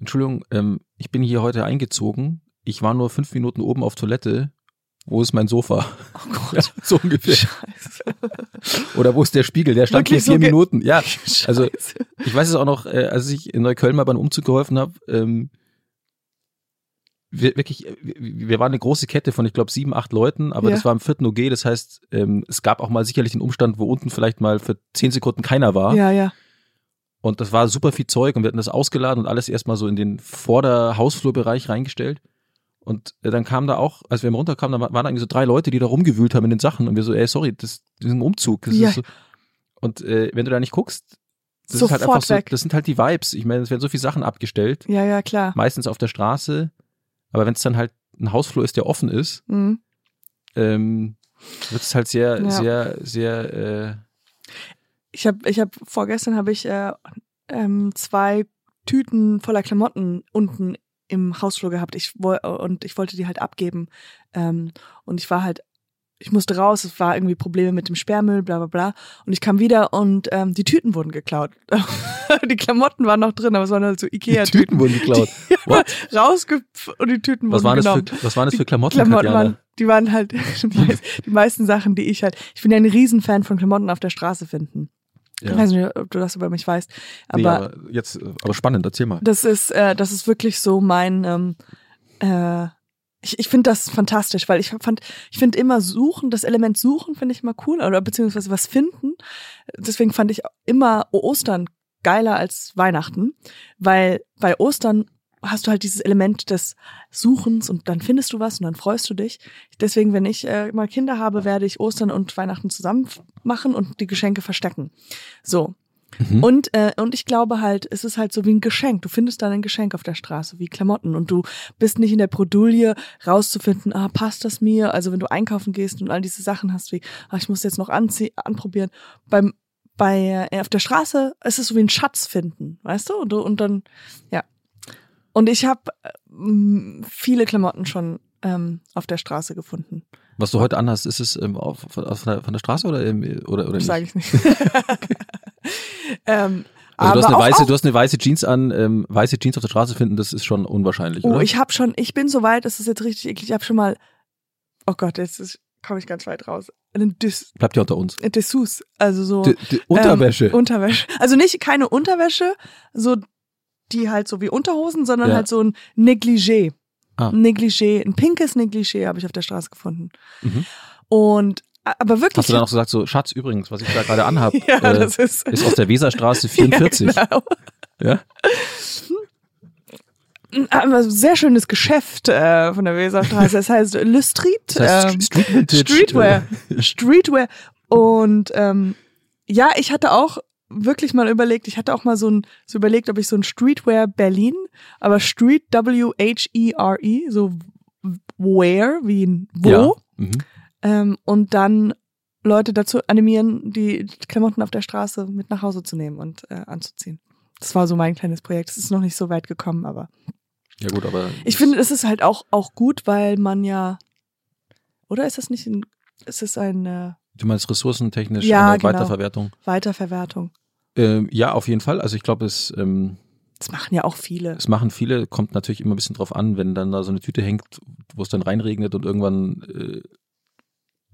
Entschuldigung, ähm, ich bin hier heute eingezogen, ich war nur fünf Minuten oben auf Toilette, wo ist mein Sofa? Oh Gott. Ja, so ungefähr. Scheiße. Oder wo ist der Spiegel? Der stand Wirklich hier vier so Minuten. Ja, also Scheiße. Ich weiß es auch noch, äh, als ich in Neukölln mal beim Umzug geholfen habe, ähm, wir, wirklich, wir wir waren eine große Kette von, ich glaube, sieben, acht Leuten, aber Ja. das war im vierten OG, das heißt, ähm, es gab auch mal sicherlich einen Umstand, wo unten vielleicht mal für zehn Sekunden keiner war. Ja, ja. Und das war super viel Zeug und wir hatten das ausgeladen und alles erstmal so in den Vorder-Hausflurbereich reingestellt. Und dann kam da auch, als wir runterkamen, da wa- waren irgendwie so drei Leute, die da rumgewühlt haben in den Sachen und wir so, ey, sorry, das, das ist ein Umzug. Ja. ist so. Und äh, wenn du da nicht guckst, das ist halt Sofort einfach so, weg. das sind halt die Vibes. Ich meine, es werden so viele Sachen abgestellt, Ja, ja, klar. meistens auf der Straße, aber wenn es dann halt ein Hausflur ist, der offen ist, Mhm. ähm, wird es halt sehr, Ja. sehr, sehr, äh, Ich habe, ich habe vorgestern habe ich äh, ähm, zwei Tüten voller Klamotten unten im Hausflur gehabt. Ich und ich wollte die halt abgeben. Ähm, und ich war halt, ich musste raus. Es war irgendwie Probleme mit dem Sperrmüll, bla bla bla. Und ich kam wieder und ähm, die Tüten wurden geklaut. die Klamotten waren noch drin, aber es waren halt so die Ikea-Tüten. Tüten wurden geklaut. What? Rausge und die Tüten Was wurden für, was waren das für Klamotten, Klamotten Katjana? waren, die waren halt die die meisten Sachen, die ich halt. Ich bin ja ein Riesenfan von Klamotten auf der Straße finden. Ja. Ich weiß nicht, ob du das über mich weißt, aber, nee, aber jetzt, aber spannend, erzähl mal. das ist, äh, das ist wirklich so mein. Ähm, äh, ich ich finde das fantastisch, weil ich fand, ich finde immer suchen, das Element suchen finde ich immer cool oder beziehungsweise was finden. Deswegen fand ich immer Ostern geiler als Weihnachten, weil bei Ostern hast du halt dieses Element des Suchens und dann findest du was und dann freust du dich. Deswegen, wenn ich äh, mal Kinder habe, werde ich Ostern und Weihnachten zusammen machen und die Geschenke verstecken. So. Mhm. Und, äh, und ich glaube halt, es ist halt so wie ein Geschenk. Du findest dann ein Geschenk auf der Straße, wie Klamotten. Und du bist nicht in der Bredouille, rauszufinden, ah, passt das mir? Also wenn du einkaufen gehst und all diese Sachen hast, wie, ah, ich muss jetzt noch anzie anprobieren. Beim, bei, äh, auf der Straße ist es so wie ein Schatz finden, weißt du? Und, du- und dann, ja. Und ich habe ähm, viele Klamotten schon ähm, auf der Straße gefunden. Was du heute anhast, ist es ähm, auf, von, von, der, von der Straße oder, ähm, oder, oder sage ich nicht. ähm, Also du hast, Aber eine auch- weiße, du hast eine weiße Jeans an, ähm, weiße Jeans auf der Straße finden, das ist schon unwahrscheinlich, Oh, oder? ich habe schon, ich bin so weit, das ist jetzt richtig eklig. Ich habe schon mal, oh Gott, jetzt komme ich ganz weit raus. Bleibt ja unter uns. Dessous, also so D Unterwäsche. Ähm, Unterwäsche. Also nicht keine Unterwäsche, so die halt so wie Unterhosen, sondern Ja. halt so ein Negligé. Ah. Ein Negligé, ein pinkes Negligé habe ich auf der Straße gefunden. Mhm. Und aber wirklich. Hast du dann auch gesagt, so, Schatz, übrigens, was ich da gerade anhab, ja, äh, das ist, ist aus der Weserstraße 44. Ja, genau. Ja? Aber sehr schönes Geschäft äh, von der Weserstraße. Es heißt Le Street. Das heißt ähm, Street Vintage. Streetwear. Streetwear. Und ähm, ja, ich hatte auch wirklich mal überlegt, ich hatte auch mal so ein, so überlegt, ob ich so ein Streetwear Berlin, aber Street W-H-E-R-E, so where, wie ein wo, Ja. Mhm. ähm, und dann Leute dazu animieren, die Klamotten auf der Straße mit nach Hause zu nehmen und äh, anzuziehen. Das war so mein kleines Projekt. Es ist noch nicht so weit gekommen, aber Ja gut, aber ich finde, es ist halt auch, auch gut, weil man ja, oder ist das nicht ein, ist es eine du meinst ressourcentechnisch Ja, genau. Weiterverwertung? Weiterverwertung? Ähm, ja, auf jeden Fall. Also ich glaube, es, ähm, Das machen ja auch viele. es machen viele, kommt natürlich immer ein bisschen drauf an, wenn dann da so eine Tüte hängt, wo es dann reinregnet und irgendwann äh,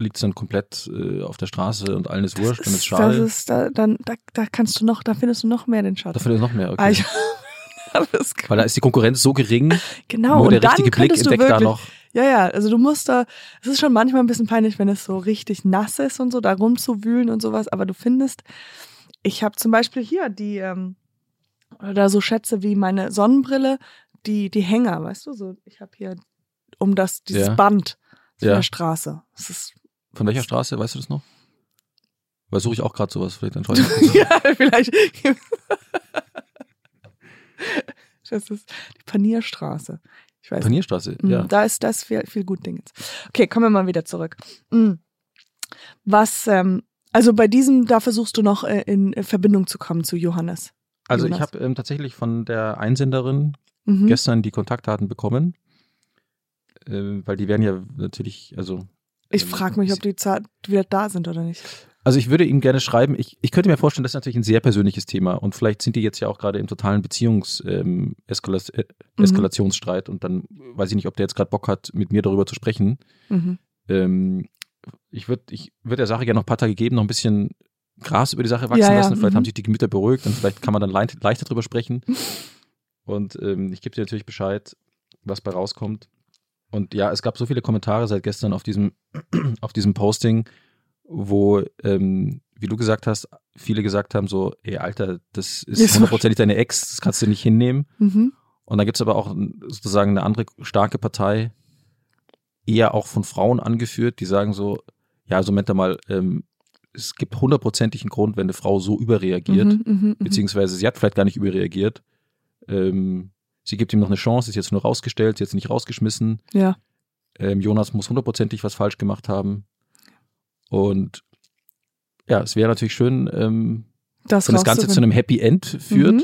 liegt es dann komplett äh, auf der Straße und allen ist wurscht, dann ist das schade. ist, da, dann, da, da kannst du noch, da findest du noch mehr den Schatz. Dafür ist noch mehr, Ah, okay. ich, das, Weil da ist die Konkurrenz so gering, genau, nur und der dann richtige Blick du entdeckt wirklich, da noch. Ja, ja, also du musst da, es ist schon manchmal ein bisschen peinlich, wenn es so richtig nass ist und so, da rumzuwühlen und sowas, aber du findest, ich habe zum Beispiel hier die, ähm, oder so Schätze wie meine Sonnenbrille, die, die Hänger, weißt du, so, ich habe hier um das, dieses Ja. Band von Ja. der Straße. Ist, Von welcher Straße, weißt du das noch? Weil suche ich auch gerade sowas, vielleicht mal. ja, vielleicht. Das ist die Panierstraße. Ich weiß nicht. Panierstraße, Mm, ja. Da ist das viel, viel gut Dingens. Okay, kommen wir mal wieder zurück. Mm. Was, ähm, also bei diesem, da versuchst du noch äh, in Verbindung zu kommen zu Johannes. Also ich Jonas. habe ähm, tatsächlich von der Einsenderin Mhm. gestern die Kontaktdaten bekommen, äh, weil die werden ja natürlich, also Ich ähm, frage mich, ob die wieder da sind oder nicht. Also ich würde ihm gerne schreiben, ich, ich könnte mir vorstellen, das ist natürlich ein sehr persönliches Thema und vielleicht sind die jetzt ja auch gerade im totalen Beziehungs-Eskalationsstreit ähm, äh, Mhm. Eskalationsstreit und dann weiß ich nicht, ob der jetzt gerade Bock hat, mit mir darüber zu sprechen. Mhm. Ähm, ich würde ich würd der Sache gerne noch ein paar Tage geben, noch ein bisschen Gras über die Sache wachsen Ja, ja, lassen. Vielleicht mhm. haben sich die Gemüter beruhigt und vielleicht kann man dann leicht, leichter drüber sprechen. Und ähm, ich gebe dir natürlich Bescheid, was bei rauskommt. Und ja, es gab so viele Kommentare seit gestern auf diesem, auf diesem Posting, wo, ähm, wie du gesagt hast, viele gesagt haben so, ey Alter, das ist hundertprozentig deine Ex, das kannst du nicht hinnehmen. Mhm. Und dann gibt's aber auch sozusagen eine andere starke Partei, eher auch von Frauen angeführt, die sagen so, ja, also Moment mal, ähm, es gibt hundertprozentig einen Grund, wenn eine Frau so überreagiert, Mhm, mhm, mhm. beziehungsweise sie hat vielleicht gar nicht überreagiert. Ähm, sie gibt ihm noch eine Chance, ist jetzt nur rausgestellt, ist jetzt nicht rausgeschmissen. Ja. Ähm, Jonas muss hundertprozentig was falsch gemacht haben. Und ja, es wäre natürlich schön, ähm, Das, wenn das Ganze zu einem Happy End führt.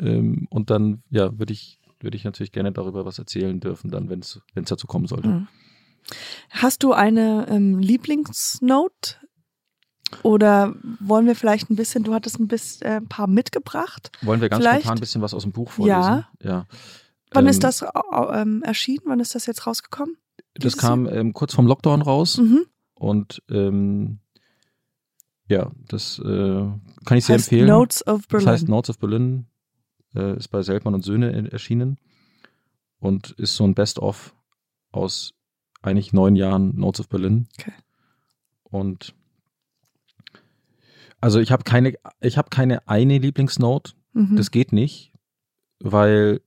Mhm. Ähm, und dann, ja, würde ich, würde ich natürlich gerne darüber was erzählen dürfen, dann, wenn es dazu kommen sollte. Mhm. Hast du eine ähm, Lieblingsnote? Oder wollen wir vielleicht ein bisschen, du hattest ein bisschen äh, ein paar mitgebracht. Wollen wir ganz Vielleicht- spontan ein bisschen was aus dem Buch vorlesen? Ja. ja. Wann Ähm, ist das äh, ähm, erschienen? Wann ist das jetzt rausgekommen? Das kam ähm, kurz vorm Lockdown raus Mhm. und ähm, ja, das äh, kann ich sehr Heißt empfehlen. Notes of Berlin. Das heißt Notes of Berlin, äh, ist bei Seltmann und Söhne erschienen und ist so ein Best-of aus eigentlich neun Jahren Notes of Berlin. Okay. Und also ich habe keine, ich habe keine eine Lieblingsnote, mhm. das geht nicht, weil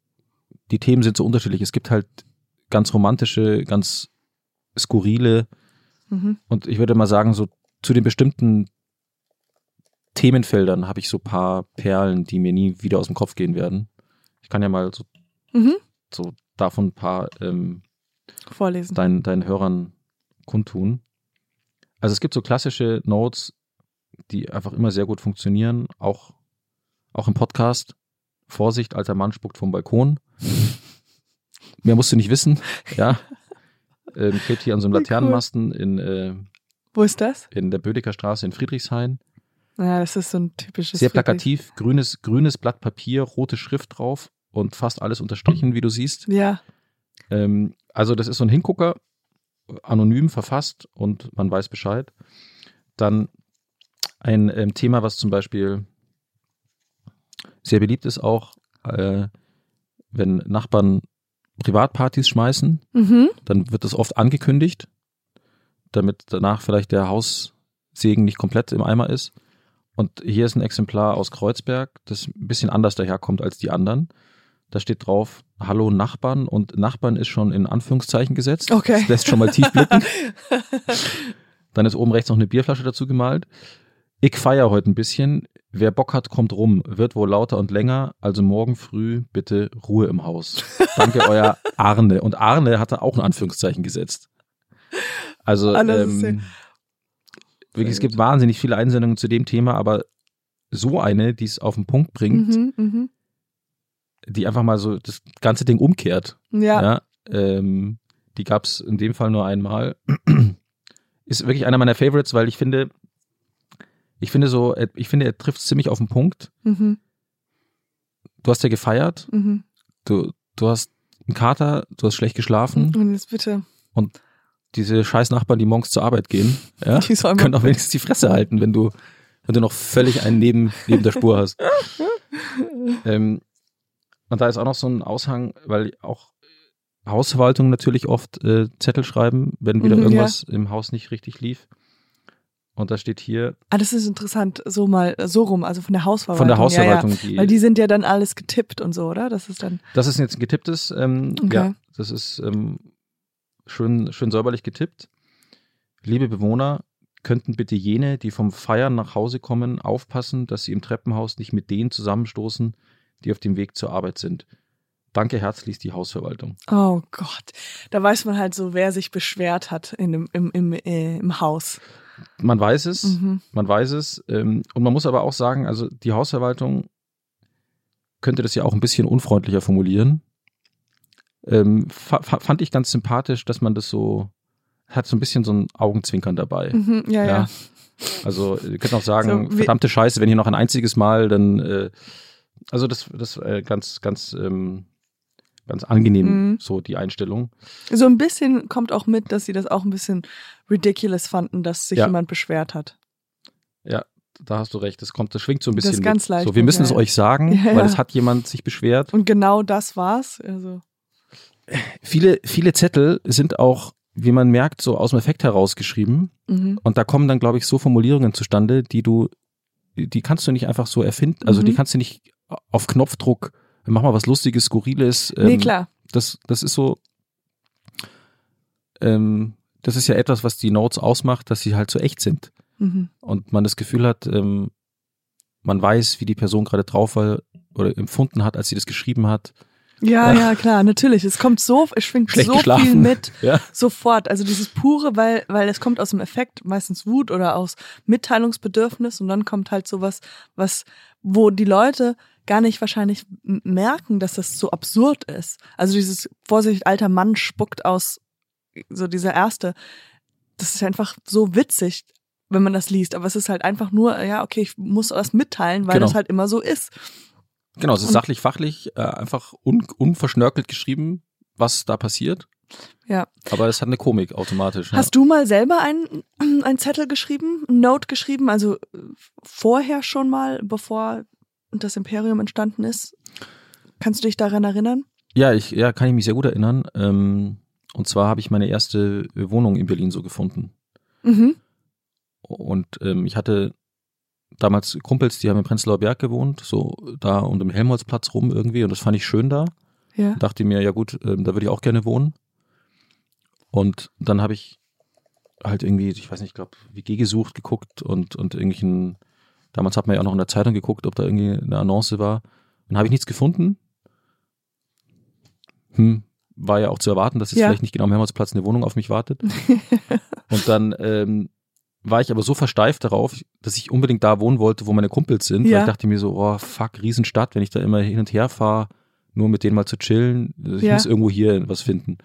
die Themen sind so unterschiedlich. Es gibt halt ganz romantische, ganz skurrile mhm. und ich würde mal sagen, so zu den bestimmten Themenfeldern habe ich so paar Perlen, die mir nie wieder aus dem Kopf gehen werden. Ich kann ja mal so, Mhm. so davon ein paar ähm, Vorlesen. deinen, deinen Hörern kundtun. Also es gibt so klassische Notes, die einfach immer sehr gut funktionieren, auch, auch im Podcast. Vorsicht, alter Mann spuckt vom Balkon. Mehr musst du nicht wissen, ja. Ähm, klebt hier an so einem. Laternenmasten in, äh, Wo ist das? in der Bödecker Straße in Friedrichshain. Ja, das ist so ein typisches. Sehr plakativ, grünes, grünes Blatt Papier, rote Schrift drauf und fast alles unterstrichen, wie du siehst. Ja. Ähm, also das ist so ein Hingucker, anonym verfasst und man weiß Bescheid. Dann ein ähm, Thema, was zum Beispiel sehr beliebt ist auch, äh, wenn Nachbarn Privatpartys schmeißen, Mhm. dann wird das oft angekündigt, damit danach vielleicht der Haussegen nicht komplett im Eimer ist. Und hier ist ein Exemplar aus Kreuzberg, das ein bisschen anders daherkommt als die anderen. Da steht drauf, Hallo Nachbarn und Nachbarn ist schon in Anführungszeichen gesetzt. Okay. Das lässt schon mal tief blicken. Dann ist oben rechts noch eine Bierflasche dazu gemalt. Ich feier heute ein bisschen. Wer Bock hat, kommt rum. Wird wohl lauter und länger. Also morgen früh bitte Ruhe im Haus. Danke, euer Arne. Und Arne hatte auch ein Anführungszeichen gesetzt. Also Ah, das ist ähm, wirklich, es gibt wahnsinnig viele Einsendungen zu dem Thema, aber so eine, die es auf den Punkt bringt, Mhm, mhm. die einfach mal so das ganze Ding umkehrt. Ja. Ja, ähm, die gab es in dem Fall nur einmal. Ist wirklich einer meiner Favorites, weil ich finde, ich finde so, er- ich finde, er trifft ziemlich auf den Punkt. Mhm, Du hast ja gefeiert, mhm. du, du hast einen Kater, du hast schlecht geschlafen. Und jetzt bitte. Diese scheiß Nachbarn, die morgens zur Arbeit gehen, ja, Die können auch wenigstens die Fresse halten, wenn du, wenn du noch völlig einen neben, neben der Spur hast. ähm, und da ist auch noch so ein Aushang, weil auch Hausverwaltungen natürlich oft äh, Zettel schreiben, wenn wieder Mhm, irgendwas im Haus nicht richtig lief. Und da steht hier Ah, das ist interessant, so mal so rum, also von der Hausverwaltung. von der Hausverwaltung, Ja, ja. die, Weil die sind ja dann alles getippt und so, oder? Das ist dann. das ist jetzt ein getipptes, ähm, Okay. ja, das ist ähm, schön, schön säuberlich getippt. Liebe Bewohner, könnten bitte jene, die vom Feiern nach Hause kommen, aufpassen, dass sie im Treppenhaus nicht mit denen zusammenstoßen, die auf dem Weg zur Arbeit sind. Danke herzlichst die Hausverwaltung. Oh Gott. Da weiß man halt so, wer sich beschwert hat in dem, im, im, äh, im Haus. Man weiß es, Mhm. man weiß es. Ähm, und man muss aber auch sagen, also die Hausverwaltung könnte das ja auch ein bisschen unfreundlicher formulieren. Ähm, fa fa fand ich ganz sympathisch, dass man das so, hat so ein bisschen so ein Augenzwinkern dabei. Mhm, ja, ja. Also ihr könnt auch sagen, So, verdammte Scheiße, wenn hier noch ein einziges Mal, dann äh, also das, das äh, ganz, ganz, ähm, ganz angenehm, Mhm. so die Einstellung. So ein bisschen kommt auch mit, dass sie das auch ein bisschen ridiculous fanden, dass sich Ja. jemand beschwert hat. Ja, da hast du recht. Das kommt, das schwingt so ein Das bisschen. ist ganz mit. leicht So, wir müssen ja, es ja. euch sagen, Ja, weil ja. es hat jemand sich beschwert. Und genau das war's. Also, Viele, viele Zettel sind auch, wie man merkt, so aus dem Effekt herausgeschrieben. mhm. Und da kommen dann, glaube ich, so Formulierungen zustande, die du, die kannst du nicht einfach so erfinden. Also Mhm. die kannst du nicht auf Knopfdruck, mach mal was Lustiges, Skurriles. nee, ähm, klar. Das, das ist so, ähm, das ist ja etwas, was die Notes ausmacht, dass sie halt so echt sind. Mhm. Und man das Gefühl hat, ähm, man weiß, wie die Person gerade drauf war oder empfunden hat, als sie das geschrieben hat. Ja, ja, klar, natürlich. Es kommt so, es schwingt Schlecht so viel geschlafen. mit. Ja. Sofort. Also dieses pure, weil, weil es kommt aus dem Effekt, meistens Wut oder aus Mitteilungsbedürfnis und dann kommt halt sowas, was, wo die Leute gar nicht wahrscheinlich merken, dass das so absurd ist. Also dieses Vorsicht, alter Mann spuckt aus, so dieser erste, das ist einfach so witzig, wenn man das liest. Aber es ist halt einfach nur, ja, okay, ich muss das mitteilen, weil Genau. das halt immer so ist. Genau, es ist sachlich, fachlich, äh, einfach un, unverschnörkelt geschrieben, was da passiert. Ja. Aber es hat eine Komik automatisch. ja. Hast du mal selber einen, einen Zettel geschrieben, ein Note geschrieben, also äh, vorher schon mal, bevor das Imperium entstanden ist? Kannst du dich daran erinnern? Ja, ich, ja, kann ich mich sehr gut erinnern. Ähm, und zwar habe ich meine erste Wohnung in Berlin so gefunden. Mhm. Und ähm, ich hatte damals Kumpels, die haben im Prenzlauer Berg gewohnt, so da und im Helmholtzplatz rum irgendwie. Und das fand ich schön da. Ja. Dachte mir, ja gut, ähm, da würde ich auch gerne wohnen. Und dann habe ich halt irgendwie, ich weiß nicht, ich glaube, WG gesucht, geguckt und, und irgendwelchen, damals hat man ja auch noch in der Zeitung geguckt, ob da irgendwie eine Annonce war. Und habe ich nichts gefunden. Hm, war ja auch zu erwarten, dass jetzt Ja. vielleicht nicht genau am Helmholtzplatz eine Wohnung auf mich wartet. und dann ähm, war ich aber so versteift darauf, dass ich unbedingt da wohnen wollte, wo meine Kumpels sind. Weil Ja. ich dachte mir so, oh fuck, Riesenstadt, wenn ich da immer hin und her fahre, nur mit denen mal zu chillen. Ich Ja. muss irgendwo hier was finden.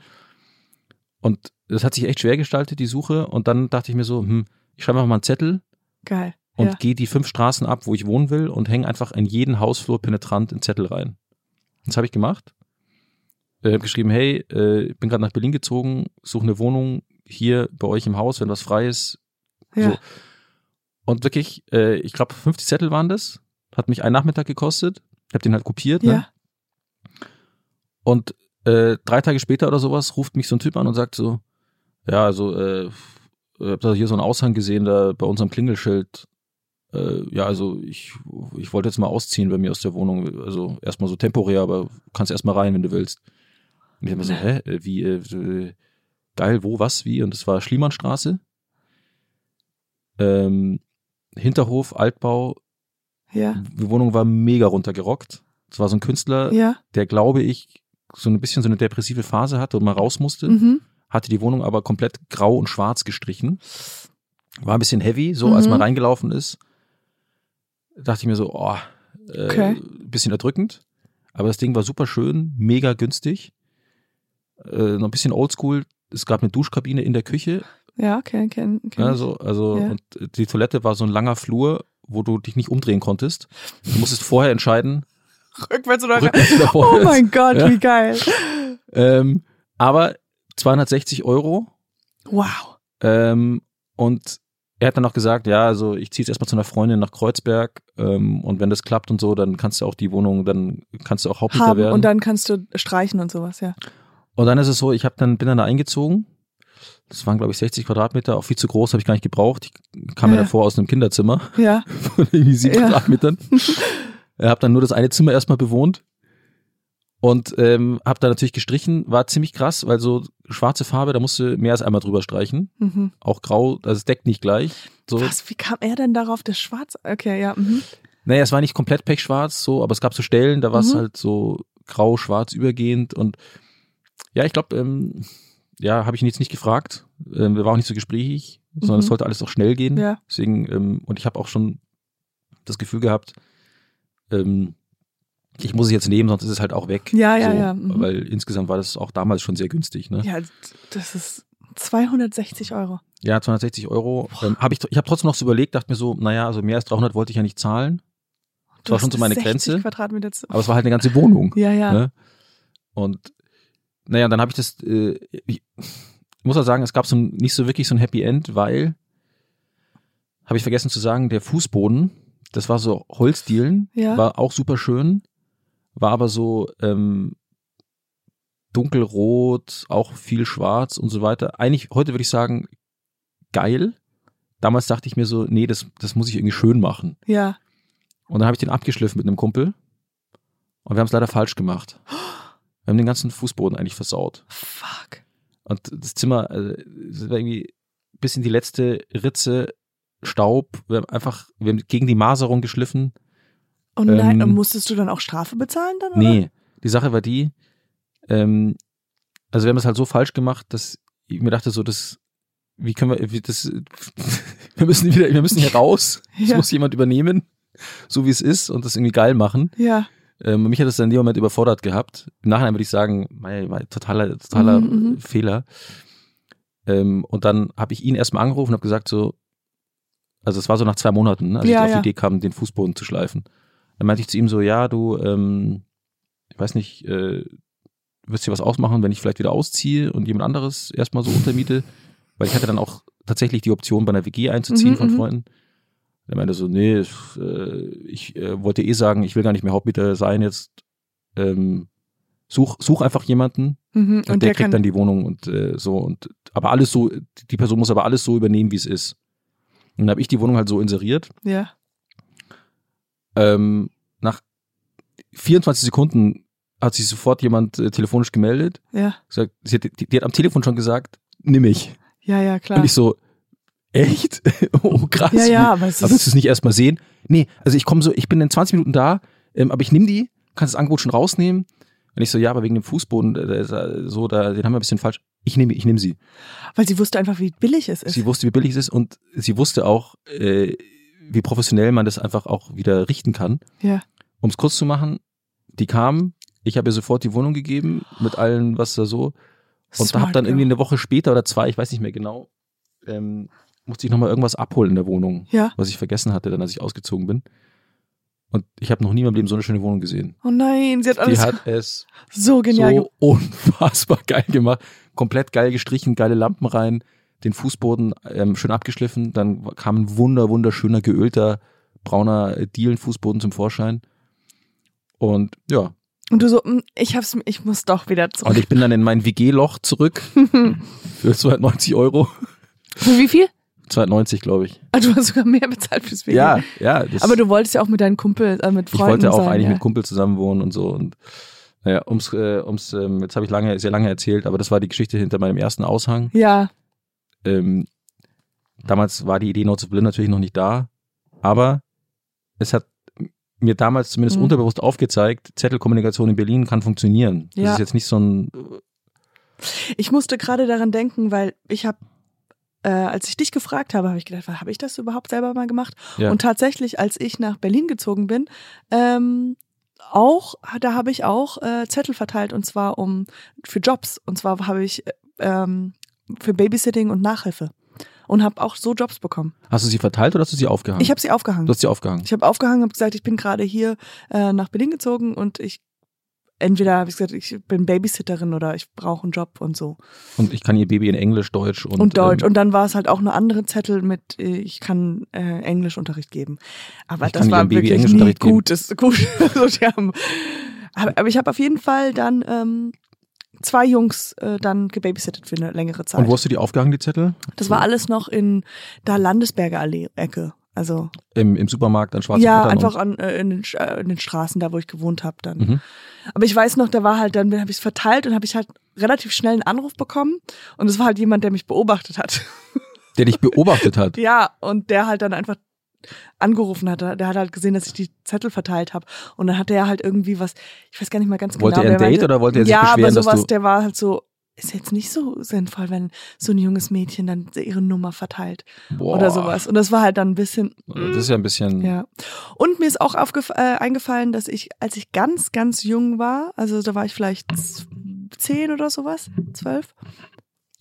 Und das hat sich echt schwer gestaltet, die Suche. Und dann dachte ich mir so, hm, ich schreibe einfach mal einen Zettel. Geil. und Ja. gehe die fünf Straßen ab, wo ich wohnen will und hänge einfach in jeden Hausflur penetrant einen Zettel rein. Das habe ich gemacht. Äh, hab geschrieben, hey, äh, bin gerade nach Berlin gezogen, suche eine Wohnung hier bei euch im Haus, wenn was frei ist. Ja. So. Und wirklich, äh, ich glaube 50 Zettel waren das. Hat mich einen Nachmittag gekostet. Ich habe den halt kopiert. Ne? Ja. Und äh, drei Tage später oder sowas ruft mich so ein Typ an und sagt so, ja, also äh, ich hab da hier so einen Aushang gesehen, da bei unserem Klingelschild. Äh, ja, also ich, ich wollte jetzt mal ausziehen bei mir aus der Wohnung. Also erstmal so temporär, aber kannst erstmal rein, wenn du willst. Und ich hab mir so, hä, äh, wie, äh, äh, geil, wo, was, wie? Und es war Schliemannstraße. Ähm, Hinterhof, Altbau, Ja. die Wohnung war mega runtergerockt. Es war so ein Künstler, Ja. der, glaube ich, so ein bisschen so eine depressive Phase hatte und mal raus musste. Mhm. Hatte die Wohnung aber komplett grau und schwarz gestrichen. War ein bisschen heavy, so als Mhm. man reingelaufen ist. Dachte ich mir so, oh, äh, Okay. bisschen erdrückend. Aber das Ding war super schön, mega günstig. Äh, noch ein bisschen oldschool. Es gab eine Duschkabine in der Küche. Ja, okay, okay. okay. Ja, so, also Ja. und die Toilette war so ein langer Flur, wo du dich nicht umdrehen konntest. Du musstest vorher entscheiden, Rückwärts oder rückwärts oder Oh vorwärts. mein Gott, Ja. wie geil. Ähm, aber 260 Euro. Wow. Ähm, und er hat dann noch gesagt, ja, also ich ziehe jetzt erstmal zu einer Freundin nach Kreuzberg ähm, und wenn das klappt und so, dann kannst du auch die Wohnung, dann kannst du auch Hauptmieter Haben werden. und dann kannst du streichen und sowas, ja. Und dann ist es so, ich habe dann bin dann da eingezogen. Das waren glaube ich 60 Quadratmeter, auch viel zu groß, habe ich gar nicht gebraucht. Ich kam mir Ja. davor aus einem Kinderzimmer Ja. von irgendwie sieben Ja. Quadratmetern. Ich habe dann nur das eine Zimmer erstmal bewohnt und ähm, habe da natürlich gestrichen. War ziemlich krass, weil so schwarze Farbe, da musst du mehr als einmal drüber streichen. Mhm. Auch grau, also es deckt nicht gleich. So. Was, wie kam er denn darauf, das Schwarz? Okay, ja. Mhm. Naja, es war nicht komplett pechschwarz, so, aber es gab so Stellen, da war es Mhm. halt so grau-schwarz übergehend und ja, ich glaube, ähm, ja, habe ich ihn jetzt nicht gefragt. Ähm, wir waren auch nicht so gesprächig, sondern Mhm. es sollte alles auch schnell gehen. Ja. Deswegen, ähm, und ich habe auch schon das Gefühl gehabt, ähm, ich muss es jetzt nehmen, sonst ist es halt auch weg. Ja, ja, so, ja, mhm. Weil insgesamt war das auch damals schon sehr günstig. Ne? Ja, das ist 260 Euro. Ja, 260 Euro. Ähm, hab ich ich habe trotzdem noch so überlegt, dachte mir so, naja, also mehr als 300 wollte ich ja nicht zahlen. Du war schon so meine 60 Grenze. Quadratmeter zu Aber es war halt eine ganze Wohnung. ja, ja. Ne? Und naja, dann habe ich das, äh, ich muss auch sagen, es gab so ein, nicht so wirklich so ein Happy End, weil, habe ich vergessen zu sagen, der Fußboden, das war so Holzdielen, Ja. war auch super schön, war aber so ähm, dunkelrot, auch viel schwarz und so weiter. Eigentlich, heute würde ich sagen, geil. Damals dachte ich mir so, nee, das, das muss ich irgendwie schön machen. Ja. Und dann habe ich den abgeschliffen mit einem Kumpel. Und wir haben es leider falsch gemacht. Wir haben den ganzen Fußboden eigentlich versaut. Fuck. Und das Zimmer, also, das war irgendwie bis in die letzte Ritze Staub. Wir haben einfach, wir haben gegen die Maserung geschliffen. Und nein, Ähm, musstest du dann auch Strafe bezahlen dann? Oder? Nee, die Sache war die, ähm, also wir haben es halt so falsch gemacht, dass ich mir dachte so, das, wie können wir, wie das, wir müssen wieder, wir müssen hier raus. Das Ja. muss jemand übernehmen, so wie es ist und das irgendwie geil machen. Ja. Ähm, mich hat das dann in dem Moment überfordert gehabt. Im Nachhinein würde ich sagen, mein, mein totaler, totaler Mhm, mhm. Fehler. Ähm, und dann habe ich ihn erstmal angerufen und habe gesagt so, also es war so nach zwei Monaten, ne, als Ja, ich auf ja. die Idee kam, den Fußboden zu schleifen. Dann meinte ich zu ihm so, ja, du, ähm, ich weiß nicht, äh, wirst dir was ausmachen, wenn ich vielleicht wieder ausziehe und jemand anderes erstmal so untermiete? Weil ich hatte dann auch tatsächlich die Option, bei einer WG einzuziehen Mhm, von mhm. Er meinte so, nee, äh, ich äh, wollte eh sagen, ich will gar nicht mehr Hauptmieter sein jetzt. Ähm, such, such einfach jemanden Mhm. und, Und der, der kriegt dann die Wohnung und äh, so und aber alles so, die Person muss aber alles so übernehmen, wie es ist. Und dann habe ich die Wohnung halt so inseriert. ja. Ähm, nach 24 Sekunden hat sich sofort jemand äh, telefonisch gemeldet. Ja. Gesagt, sie hat, die, die hat am Telefon schon gesagt, nimm mich. Ja, ja, klar. Und ich so, echt? oh krass. ja, ja, aber es Aber willst du es nicht erstmal sehen? Nee, also ich komme so, ich bin in 20 Minuten da, ähm, aber ich nehme die, kannst das Angebot schon rausnehmen. Und ich so, ja, aber wegen dem Fußboden, äh, äh, so, da, den haben wir ein bisschen falsch. Ich nehme, ich nehme sie. Weil sie wusste einfach, wie billig es ist. Sie wusste, wie billig es ist und sie wusste auch, äh, wie professionell man das einfach auch wieder richten kann. ja. Um es kurz zu machen, die kamen, ich habe ihr sofort die Wohnung gegeben mit allen, was da so. Und Smart habe dann irgendwie eine Woche später oder zwei, ich weiß nicht mehr genau, ähm, musste ich nochmal irgendwas abholen in der Wohnung, Ja. was ich vergessen hatte, dann als ich ausgezogen bin. Und ich habe noch nie in meinem Leben so eine schöne Wohnung gesehen. Oh nein, sie hat Die alles hat es so genial so unfassbar geil gemacht. Komplett geil gestrichen, geile Lampen rein, den Fußboden ähm, schön abgeschliffen. Dann kam ein wunder, wunderschöner, geölter, brauner Dielenfußboden zum Vorschein. Und ja, Und du so, mm, ich hab's, ich muss doch wieder zurück. und ich bin dann in mein WG-Loch zurück für 290 Euro. Für wie viel? 290, glaube ich. Ah, du hast sogar mehr bezahlt fürs WG. Ja, ja. Das, Aber du wolltest ja auch mit deinen Kumpel, äh, mit ich Freunden wollte auch sein, eigentlich ja. mit Kumpel zusammen wohnen und so. Und naja, ums, äh, ums ähm, jetzt habe ich lange, sehr lange erzählt, aber das war die Geschichte hinter meinem ersten Aushang. Ja, Ähm, damals war die Idee Notes of Berlin natürlich noch nicht da, aber es hat mir damals zumindest Mhm. unterbewusst aufgezeigt, Zettelkommunikation in Berlin kann funktionieren. Das Ja. ist jetzt nicht so ein ich musste gerade daran denken, weil ich habe, äh, als ich dich gefragt habe, habe ich gedacht, habe ich das überhaupt selber mal gemacht? ja. Und tatsächlich, als ich nach Berlin gezogen bin, ähm, auch, da habe ich auch äh, Zettel verteilt und zwar um für Jobs. Und zwar habe ich äh, ähm, für Babysitting und Nachhilfe und habe auch so Jobs bekommen. Hast du sie verteilt oder hast du sie aufgehangen? Ich habe sie aufgehangen. du hast sie aufgehangen. Ich habe aufgehangen, habe gesagt, ich bin gerade hier äh, nach Berlin gezogen und ich entweder habe ich gesagt, ich bin Babysitterin oder ich brauche einen Job und so. Und ich kann ihr Baby in Englisch, Deutsch und, Und, Deutsch. Ähm, und dann war es halt auch eine andere Zettel mit, äh, ich kann äh, Englischunterricht geben. Aber das war Baby wirklich nie geben. gut. Also, haben, aber, aber ich habe auf jeden Fall dann ähm, zwei Jungs äh, dann gebabysittet für eine längere Zeit. und wo hast du die aufgehangen, die Zettel? das war alles noch in da Landesberger Allee-Ecke. Also Im, im Supermarkt an Schwarze ja, Brettern einfach an, äh, in, den, äh, in den Straßen, da wo ich gewohnt habe dann. Mhm. Aber ich weiß noch, da war halt, dann habe ich es verteilt und habe ich halt relativ schnell einen Anruf bekommen. Und es war halt jemand, der mich beobachtet hat. der dich beobachtet hat. Ja, und der halt dann einfach angerufen hat. Der hat halt gesehen, dass ich die Zettel verteilt habe. Und dann hatte er halt irgendwie was, ich weiß gar nicht mal ganz Wollte genau. er ein Date oder wollte er sich ja, beschweren, aber dass sowas, du- der war halt so, ist jetzt nicht so sinnvoll, wenn so ein junges Mädchen dann ihre Nummer verteilt Boah, oder sowas. Und das war halt dann ein bisschen, Das ist ja ein bisschen. ja. Und mir ist auch äh, eingefallen, dass ich, als ich ganz, ganz jung war, also da war ich vielleicht zehn oder sowas, zwölf.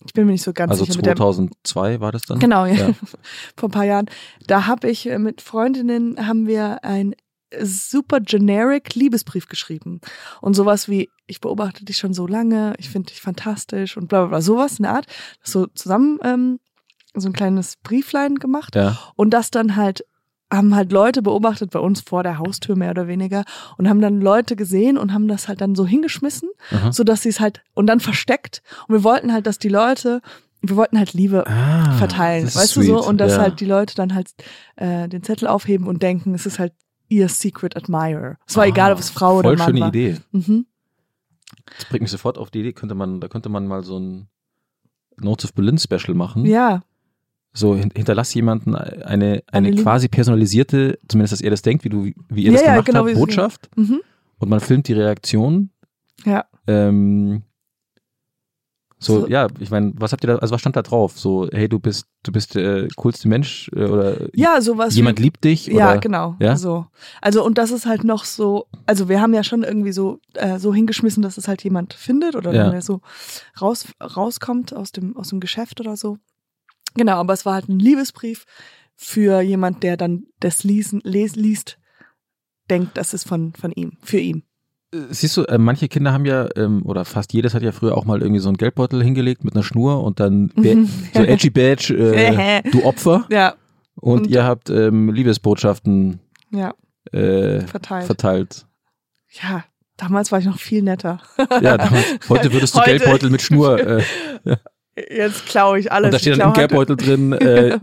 Ich bin mir nicht so ganz also sicher der 2002 war das dann? Genau, ja. Ja. Vor ein paar Jahren. Da habe ich äh, mit Freundinnen haben wir ein super generic Liebesbrief geschrieben. Und sowas wie, ich beobachte dich schon so lange, ich finde dich fantastisch und bla bla bla. Sowas in der Art. So zusammen ähm, so ein kleines Brieflein gemacht. Ja. Und das dann halt haben halt Leute beobachtet bei uns vor der Haustür mehr oder weniger und haben dann Leute gesehen und haben das halt dann so hingeschmissen, Aha. so dass sie es halt und dann versteckt und wir wollten halt, dass die Leute, wir wollten halt Liebe Ah, verteilen, weißt du so? sweet, Und dass ja. halt die Leute dann halt äh, den Zettel aufheben und denken, es ist halt ihr Secret Admirer. Es war Ah, egal, ob es Frau oder Voll Mann schöne war. Idee. Mhm. Das bringt mich sofort auf die Idee, könnte man, da könnte man mal so ein Notes of Berlin Special machen. Ja, So hin, hinterlass jemanden eine, eine, Eine quasi personalisierte, zumindest dass er das denkt, wie du, wie ihr Ja, das ja, gemacht genau, wie habt, Botschaft. mhm. Und man filmt die Reaktion. ja. Ähm, so, So. ja, ich meine, was habt ihr da, also was stand da drauf? So, hey, du bist, du bist der coolste Mensch äh, oder Ja, sowas. jemand wie, liebt dich Ja, oder genau. Ja? So. Also, und das ist halt noch so, also wir haben ja schon irgendwie so, äh, so hingeschmissen, dass es halt jemand findet oder Ja. wenn er so raus, rauskommt aus dem, aus dem Geschäft oder so. Genau, aber es war halt ein Liebesbrief für jemand, der dann das Lesen, les, liest, denkt, das ist von, von ihm, für ihn. Äh, Siehst du, äh, manche Kinder haben ja, ähm, oder fast jedes hat ja früher auch mal irgendwie so einen Geldbeutel hingelegt mit einer Schnur und dann so edgy badge, äh, du Opfer. Ja, Und, Und- ihr habt ähm, Liebesbotschaften ja, äh, verteilt. verteilt. ja, damals war ich noch viel netter. Ja, damals, heute würdest du Heute- Geldbeutel mit Schnur. Äh, Jetzt klaue ich alles. und da steht dann im halt- Geldbeutel drin, äh,